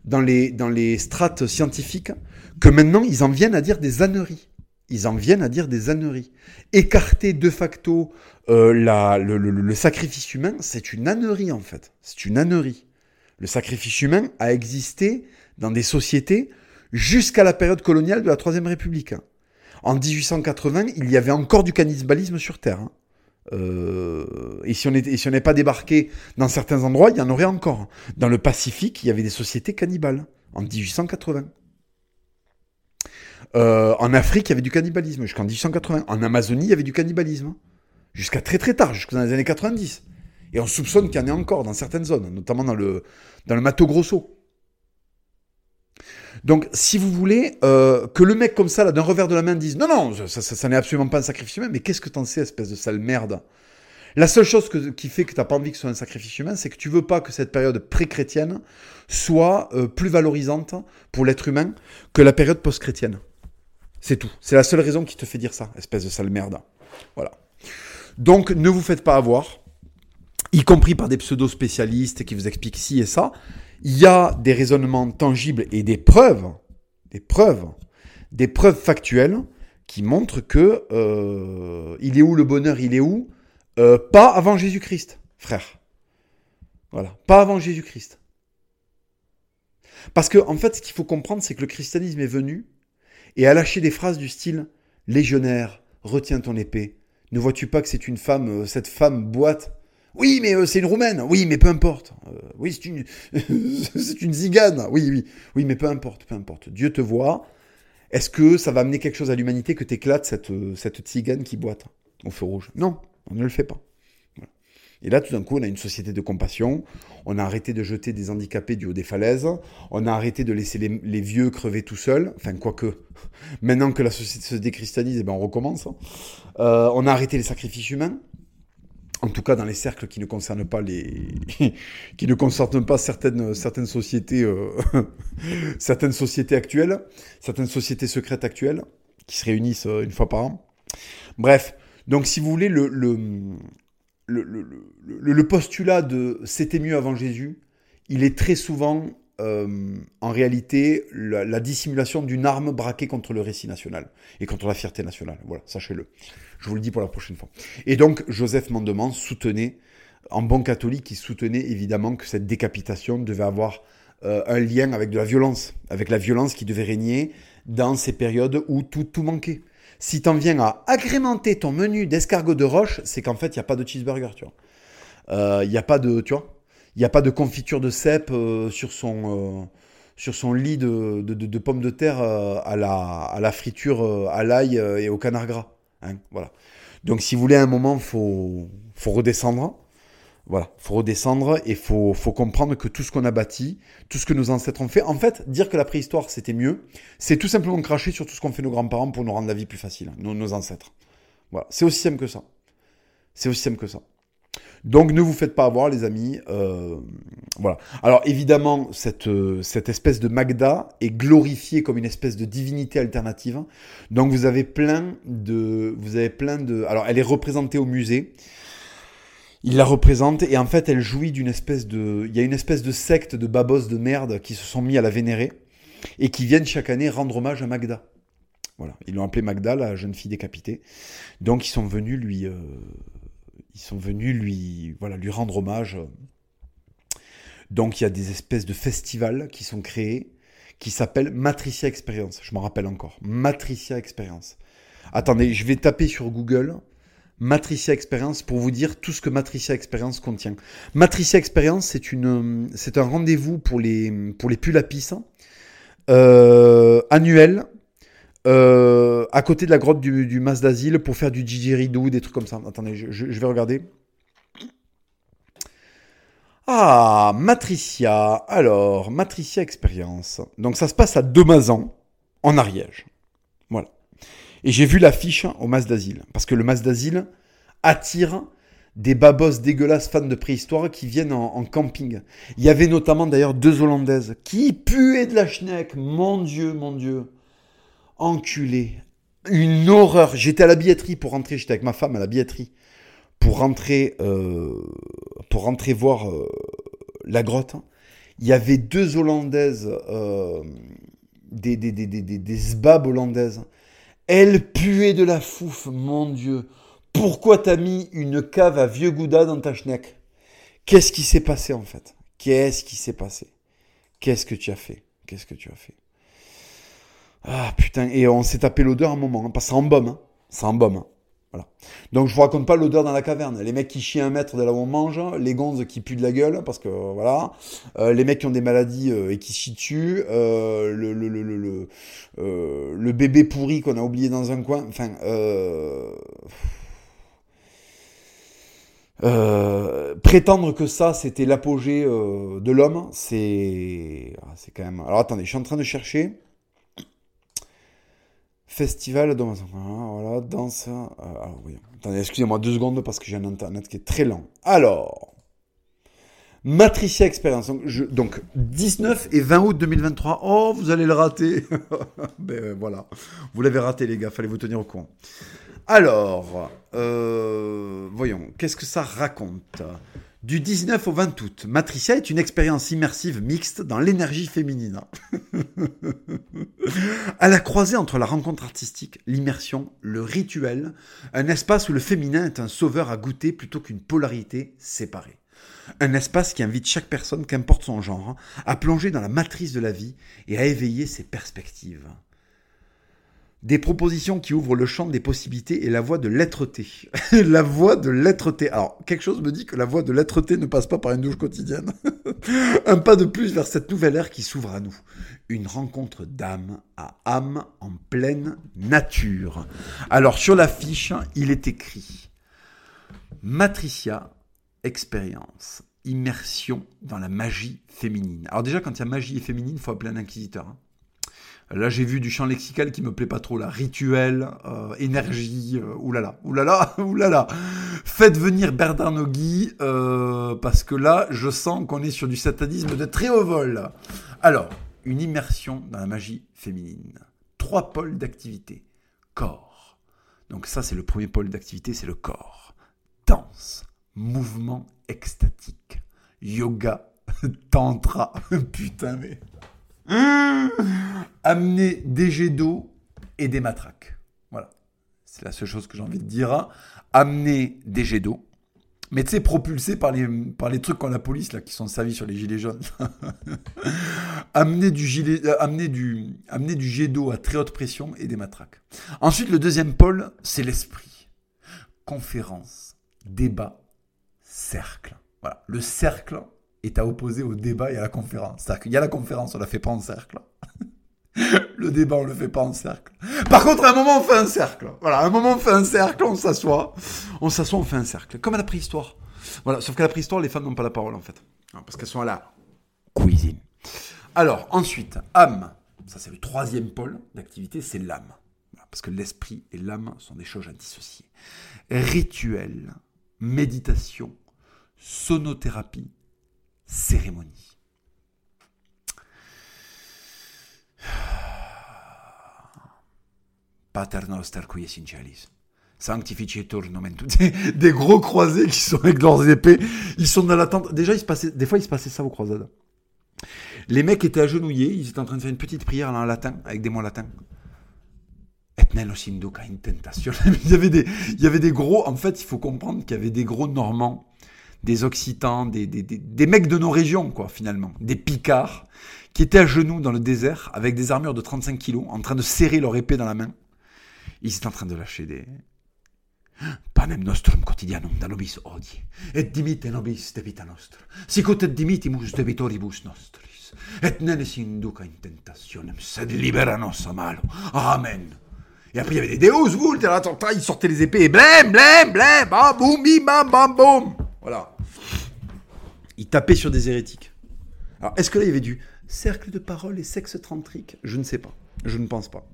Speaker 1: dans les, dans les strates scientifiques que maintenant ils en viennent à dire des âneries. Ils en viennent à dire des âneries. Écarter de facto euh, la, le, le- le sacrifice humain, c'est une ânerie en fait. C'est une ânerie. Le sacrifice humain a existé dans des sociétés jusqu'à la période coloniale de la Troisième République. En 1880, il y avait encore du cannibalisme sur Terre. Euh, et si on n'était- si pas débarqué dans certains endroits, il y en aurait encore. Dans le Pacifique, il y avait des sociétés cannibales en 1880. Euh, en Afrique, il y avait du cannibalisme jusqu'en 1880. En Amazonie, il y avait du cannibalisme. Jusqu'à très très tard, jusqu'aux les années 90. Et on soupçonne qu'il y en ait encore dans certaines zones, notamment dans le, dans le Mato Grosso. Donc, si vous voulez, euh, que le mec comme ça, là, d'un revers de la main, dise non, non, ça, n'est absolument pas un sacrifice humain, mais qu'est-ce que t'en sais, espèce de sale merde? La seule chose qui fait que t'as pas envie que ce soit un sacrifice humain, c'est que tu veux pas que cette période pré-chrétienne soit euh, plus valorisante pour l'être humain que la période post-chrétienne. C'est tout. C'est la seule raison qui te fait dire ça, espèce de sale merde. Voilà. Donc, ne vous faites pas avoir, y compris par des pseudo-spécialistes qui vous expliquent ci et ça. Il y a des raisonnements tangibles et des preuves, des preuves, des preuves factuelles qui montrent que euh, il est où le bonheur, il est où Euh, Pas avant Jésus-Christ, frère. Voilà, pas avant Jésus-Christ. Parce que en fait, ce qu'il faut comprendre, c'est que le christianisme est venu et a lâché des phrases du style légionnaire, retiens ton épée, Ne vois-tu pas que c'est une femme, euh, cette femme boite Oui, mais euh, c'est une roumaine. Oui, mais peu importe. Euh, oui, c'est une, c'est une zigane. Oui, oui, oui, mais peu importe, peu importe. Dieu te voit. Est-ce que ça va amener quelque chose à l'humanité que t'éclates cette, euh, cette tzigane qui boite au feu rouge? Non, on ne le fait pas. Et là, tout d'un coup, on a une société de compassion. On a arrêté de jeter des handicapés du haut des falaises. On a arrêté de laisser les, vieux crever tout seuls. Enfin, quoique, maintenant que la société se déchristianise, eh ben, on recommence. On a arrêté les sacrifices humains. En tout cas, dans les cercles qui ne concernent pas les, qui ne concernent pas certaines certaines sociétés, euh, certaines sociétés actuelles, certaines sociétés secrètes actuelles qui se réunissent euh, une fois par an. Bref, donc si vous voulez le le le, le, le, postulat de c'était mieux avant Jésus, il est très souvent euh, en réalité la dissimulation d'une arme braquée contre le récit national et contre la fierté nationale. Voilà, sachez-le. Je vous le dis pour la prochaine fois. Et donc, Joseph Mandement soutenait, en bon catholique, il soutenait évidemment que cette décapitation devait avoir euh, un lien avec de la violence, avec la violence qui devait régner dans ces périodes où tout, tout manquait. Si t'en viens à agrémenter ton menu d'escargot de roche, c'est qu'en fait, il n'y a pas de cheeseburger, tu vois. Euh, Il n'y a pas de, tu vois, il a pas de confiture de cèpe euh, sur son... lit de, pommes de terre à, la, friture à l'ail et au canard gras. Hein. Donc si vous voulez à un moment, faut, redescendre. Voilà, faut redescendre et faut, faut comprendre que tout ce qu'on a bâti, tout ce que nos ancêtres ont fait, en fait, dire que la préhistoire c'était mieux, c'est tout simplement cracher sur tout ce qu'ont fait nos grands-parents pour nous rendre la vie plus facile, nos, nos ancêtres. Voilà, c'est aussi simple que ça. C'est aussi simple que ça. Donc ne vous faites pas avoir, les amis. euh, voilà. Alors évidemment, cette, euh, cette espèce de Magda est glorifiée comme une espèce de divinité alternative. Donc vous avez plein de, vous avez plein de. Alors elle est représentée au musée. Il la représente et en fait elle jouit d'une espèce de, il y a une espèce de secte de babos de merde qui se sont mis à la vénérer et qui viennent chaque année rendre hommage à Magda. Voilà, ils l'ont appelée Magda, la jeune fille décapitée. Donc ils sont venus lui, euh, sont venus lui, voilà, lui rendre hommage. Donc il y a des espèces de festivals qui sont créés, qui s'appellent Matricia Experience. Je m'en rappelle encore. Matricia Experience. Attendez, je vais taper sur Google Matricia Experience pour vous dire tout ce que Matricia Experience contient. Matricia Experience, c'est un rendez-vous pour les, pour les pulapis euh, annuel euh, à côté de la grotte du, Mas d'Asile pour faire du didgeridoo, des trucs comme ça. Attendez, je, vais regarder. Ah, Matricia. Alors, Matricia Experience. Donc, ça se passe à Demazan, en Ariège. Voilà. Et j'ai vu l'affiche au Mas d'Asile. Parce que le Mas d'Asile attire des babos dégueulasses fans de préhistoire qui viennent en, en camping. Il y avait notamment d'ailleurs deux Hollandaises qui puaient de la schneck. Mon Dieu, mon Dieu. Enculé. Une horreur. J'étais à la billetterie pour rentrer. J'étais avec ma femme à la billetterie pour rentrer, euh, pour rentrer voir euh, la grotte. Il y avait deux Hollandaises, euh, des, des, des, des, des, hollandaises. Elles puaient de la fouffe, mon Dieu. Pourquoi t'as mis une cave à vieux gouda dans ta schneck? Qu'est-ce qui s'est passé en fait? Qu'est-ce qui s'est passé? Qu'est-ce que tu as fait? Qu'est-ce que tu as fait? Ah putain, et on s'est tapé l'odeur un moment, hein, parce que ça embaume, hein. ça embaume. hein. Voilà. Donc je vous raconte pas l'odeur dans la caverne. Les mecs qui chient un mètre de là où on mange, les gonzes qui puent de la gueule, parce que voilà, Euh, les mecs qui ont des maladies euh, et qui chient dessus, euh, le, bébé pourri qu'on a oublié dans un coin. Enfin, prétendre que ça c'était l'apogée de l'homme, c'est ah, c'est quand même. Alors attendez, je suis en train de chercher. Festival de voilà, danse. euh, oui. Attendez, excusez-moi deux secondes parce que j'ai un internet qui est très lent. Alors, Matricia Experience. Donc, je- donc, 19 et 20 août 2023. Oh, vous allez le rater. ben euh, voilà, vous l'avez raté les gars, fallait vous tenir au courant. Alors, euh, voyons, qu'est-ce que ça raconte? Du 19 au 20 août, Matricia est une expérience immersive mixte dans l'énergie féminine. À la croisée entre la rencontre artistique, l'immersion, le rituel, un espace où le féminin est un sauveur à goûter plutôt qu'une polarité séparée. Un espace qui invite chaque personne, qu'importe son genre, à plonger dans la matrice de la vie et à éveiller ses perspectives. Des propositions qui ouvrent le champ des possibilités et la voie de l'être-té. la voie de l'être-té. Alors, quelque chose me dit que la voie de l'être-té ne passe pas par une douche quotidienne. Un pas de plus vers cette nouvelle ère qui s'ouvre à nous. Une rencontre d'âme à âme en pleine nature. Alors, sur l'affiche, il est écrit Matricia, expérience, immersion dans la magie féminine. Alors déjà, quand il y a magie et féminine, il faut appeler un inquisiteur. hein. Là, j'ai vu du champ lexical qui me plaît pas trop, là. Rituel, euh, énergie, euh, oulala, oulala, oulala. Faites venir Bernard Nogui, euh, parce que là, je sens qu'on est sur du satanisme de très haut vol. Alors, une immersion dans la magie féminine. Trois pôles d'activité. Corps. Donc ça, c'est le premier pôle d'activité, c'est le corps. Danse, mouvement extatique, yoga, tantra. Putain, mais... Amener des jets d'eau et des matraques. Voilà. C'est la seule chose que j'ai envie de dire. Amener des jets d'eau. Mais tu sais, propulsé par les, par les trucs comme la police, là, qui sont servis sur les gilets jaunes. amener, du gilet, euh, amener, du, amener du jet d'eau à très haute pression et des matraques. Ensuite, le deuxième pôle, c'est l'esprit. Conférence, débat, cercle. Voilà. Le cercle est à opposer au débat et à la conférence. C'est-à-dire qu'il y a la conférence, on la fait pas en cercle. Le débat, on le fait pas en cercle. Par contre, à un moment, on fait un cercle. Voilà, à un moment, on fait un cercle, on s'assoit. On s'assoit, on fait un cercle. Comme à la préhistoire. Voilà, sauf qu'à la préhistoire, les femmes n'ont pas la parole, en fait. Parce qu'elles sont à la cuisine. Alors, ensuite, âme. Ça, c'est le troisième pôle d'activité, c'est l'âme. Parce que l'esprit et l'âme sont des choses à dissocier. Rituel, méditation, sonothérapie, cérémonie. Pater noster qui es in celis. Nomen. Des, gros croisés qui sont avec leurs épées. Ils sont dans l'attente. Déjà, il se passait, des fois, il se passait ça aux croisades. Les mecs étaient agenouillés. Ils étaient en train de faire une petite prière en latin, avec des mots latins. Et nello in tentation. Il y avait des, il y avait des gros. En fait, il faut comprendre qu'il y avait des gros Normands, des Occitans, des, des, des, mecs de nos régions, quoi, finalement. Des Picards, qui étaient à genoux dans le désert, avec des armures de 35 kilos, en train de serrer leur épée dans la main. Ils étaient en train de lâcher des. Panem nostrum quotidianum da nobis odie, et dimite nobis de vita nostra, sicut et dimitimus debitoribus nostris, et ne nos induca in tentationem, sed libera nos a. Amen. Et après, il y avait des Deus Vult, et là, ils sortaient les épées, et blême, blême, blême, bam, boum, bim, bam, bam, boum. Voilà. Ils tapaient sur des hérétiques. Alors, est-ce que là, il y avait du cercle de parole et sexe tantrique Je ne sais pas. Je ne pense pas.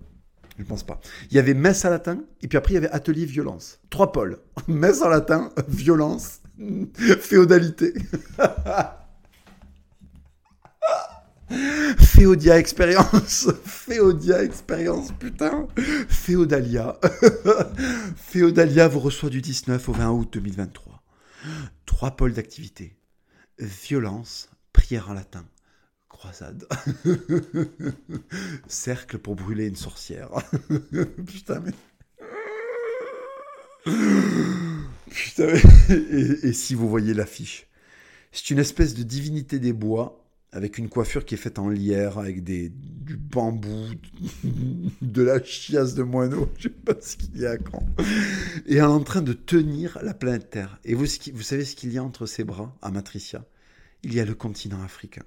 Speaker 1: Je ne pense pas. Il y avait messe à latin, et puis après, il y avait atelier violence. Trois pôles. Messe en latin, violence, féodalité. Féodia expérience. Féodia expérience, putain. Féodalia. Féodalia vous reçoit du 19 au 20 août 2023. Trois pôles d'activité. Violence, prière en latin, croisade. Cercle pour brûler une sorcière. Putain, mais. Putain, mais... Et, et si vous voyez l'affiche, c'est une espèce de divinité des bois avec une coiffure qui est faite en lierre, avec des, du bambou, de la chiasse de moineau, je sais pas ce qu'il y a quand. Et en train de tenir la planète Terre. Et vous savez ce qu'il y a entre ses bras, à Matricia? Il y a le continent africain.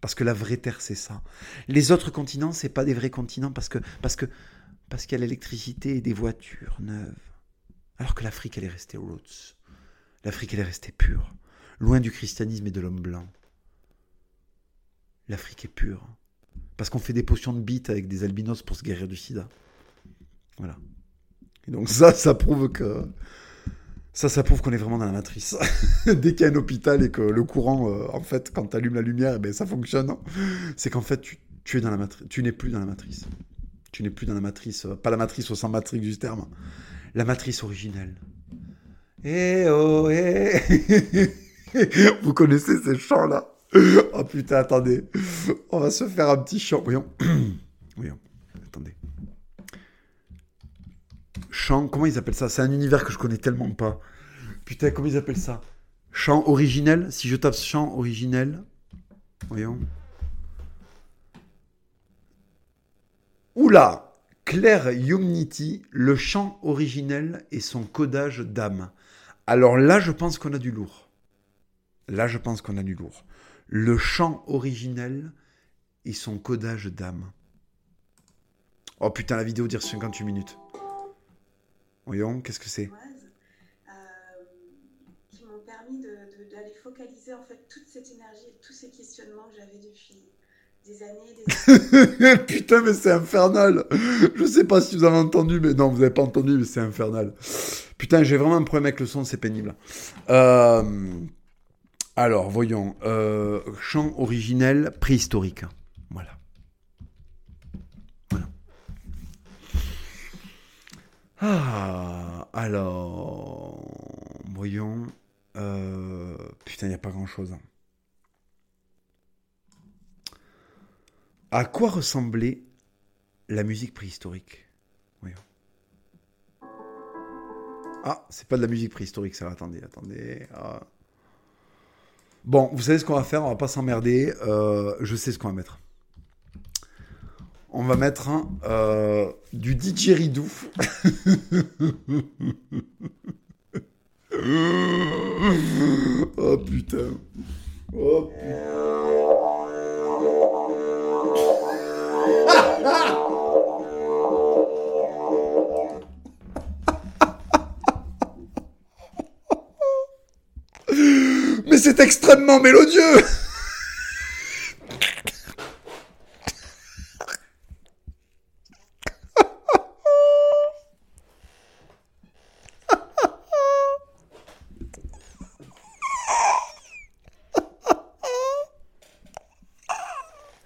Speaker 1: Parce que la vraie Terre, c'est ça. Les autres continents, c'est pas des vrais continents parce que parce que parce qu'il y a l'électricité et des voitures neuves. Alors que l'Afrique, elle est restée roots. L'Afrique, elle est restée pure, loin du christianisme et de l'homme blanc. L'Afrique est pure. Parce qu'on fait des potions de bite avec des albinos pour se guérir du sida. Voilà. Et donc ça, ça prouve que... Ça, ça prouve qu'on est vraiment dans la matrice. Dès qu'il y a un hôpital et que le courant, euh, en fait, quand tu allumes la lumière, eh ben, ça fonctionne. C'est qu'en fait, tu, es dans la matrice. Tu n'es plus dans la matrice. Tu n'es plus dans la matrice. euh, Pas la matrice au sens matrice du terme. La matrice originelle. Eh oh, eh Vous connaissez ces chants-là? Oh putain, attendez. On va se faire un petit chant. Voyons. Voyons. Attendez. Chant, comment ils appellent ça? C'est un univers que je connais tellement pas. Putain, comment ils appellent ça? Chant originel? Si je tape chant originel. Voyons. Oula Claire Yomniti, le chant originel et son codage d'âme. Alors là, je pense qu'on a du lourd. Là, je pense qu'on a du lourd. Le chant originel et son codage d'âme. Oh putain, la vidéo dure 58 minutes. Voyons, qu'est-ce que c'est?
Speaker 3: Euh, qui m'ont permis d'aller focaliser en fait toute cette énergie et tous ces questionnements que j'avais depuis des années, des années.
Speaker 1: Putain, mais c'est infernal. Je sais pas si vous avez entendu, mais non, vous avez pas entendu, mais c'est infernal. Putain, j'ai vraiment un problème avec le son, c'est pénible. Euh, alors, voyons. Euh, chant originel préhistorique. Voilà. Voilà. Ah, alors. Voyons. Euh, putain, il n'y a pas grand chose. À quoi ressemblait la musique préhistorique? Voyons. Ah, c'est pas de la musique préhistorique, ça. Attendez, attendez. Ah. Bon, vous savez ce qu'on va faire? On va pas s'emmerder. Euh, je sais ce qu'on va mettre. On va mettre euh, du didgeridoo. oh putain. Oh putain. C'est extrêmement mélodieux.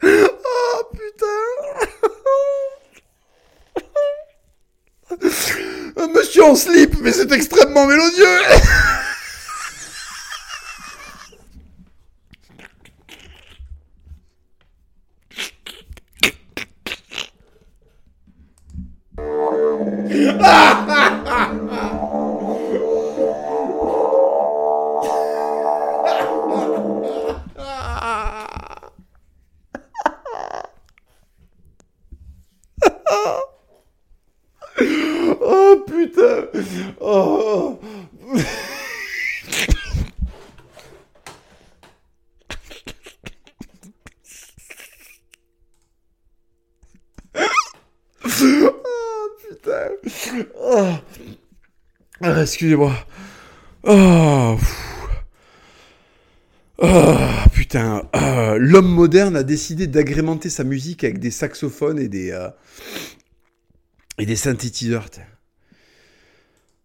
Speaker 1: Oh putain. Monsieur en slip, mais c'est extrêmement mélodieux Excusez-moi. Oh. putain. Ah, L'homme moderne a décidé d'agrémenter sa musique avec des saxophones et des... euh, et des synthétiseurs.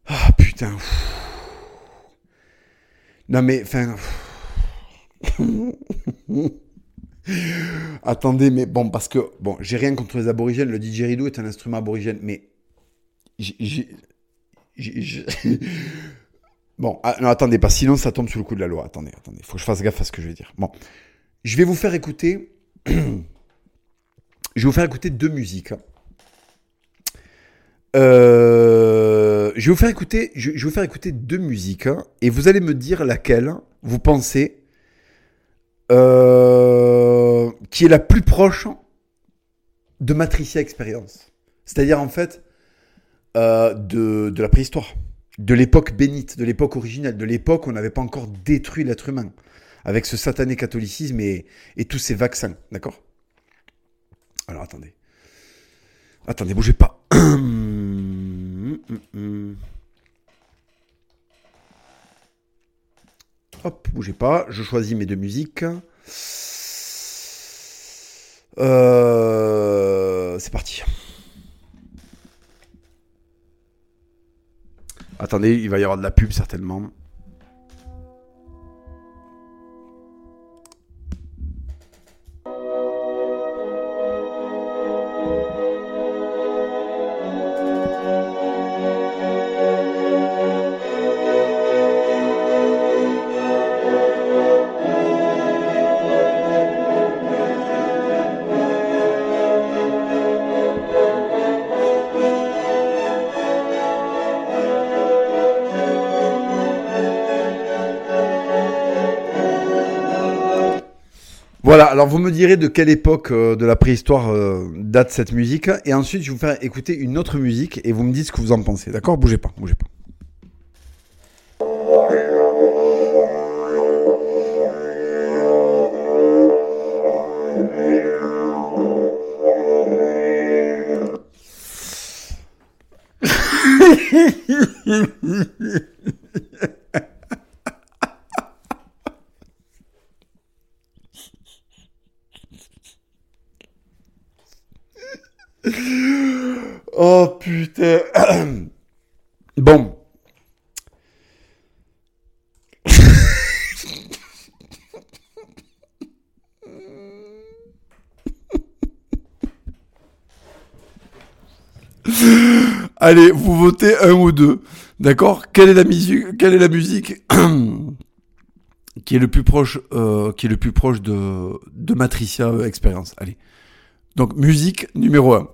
Speaker 1: Ah putain. Non mais. Attendez, mais bon, parce que, bon, j'ai rien contre les aborigènes, le didgeridoo est un instrument aborigène, mais... j'ai- Bon, ah, non, attendez, pas sinon ça tombe sous le coup de la loi. Attendez, attendez, faut que je fasse gaffe à ce que je vais dire. Bon, je vais vous faire écouter... je vais vous faire écouter deux musiques. Euh, je vais vous faire écouter, je vais vous faire écouter deux musiques hein, et vous allez me dire laquelle vous pensez euh, qui est la plus proche de Matricia Experience. C'est-à-dire en fait euh, de, la préhistoire, de l'époque bénite, de l'époque originelle, de l'époque où on n'avait pas encore détruit l'être humain avec ce satané catholicisme et, et tous ces vaccins, d'accord? Alors attendez. Attendez, bougez pas. Hop, bougez pas. Je choisis mes deux musiques. Euh, C'est parti. Attendez, il va y avoir de la pub certainement. Voilà, alors vous me direz de quelle époque euh, de la préhistoire euh, date cette musique. Et ensuite, je vais vous faire écouter une autre musique et vous me dites ce que vous en pensez. D'accord? Bougez pas, bougez pas. Vous votez un ou deux. D'accord? Quelle est la musique Quelle est la musique qui est le plus proche euh, qui est le plus proche de de Matricia euh, Experience? Allez. Donc musique numéro 1.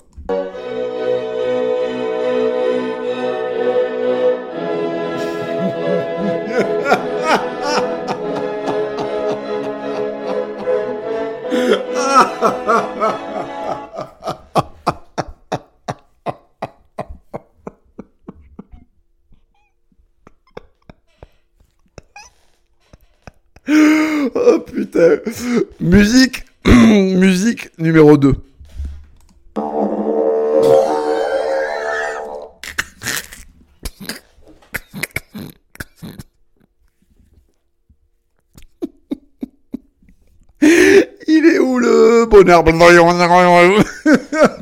Speaker 1: Où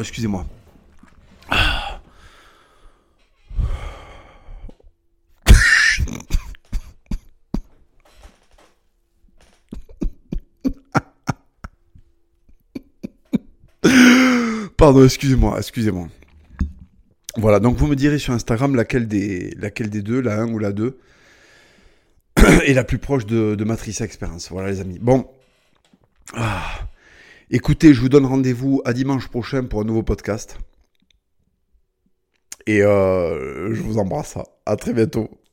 Speaker 1: Excusez-moi. Pardon, excusez-moi, excusez-moi. Voilà, donc vous me direz sur Instagram laquelle des, laquelle des deux, la 1 ou la 2, est la plus proche de, de Matrice Experience. Voilà les amis. Bon. Écoutez, je vous donne rendez-vous à dimanche prochain pour un nouveau podcast. Et euh, je vous embrasse. À très bientôt.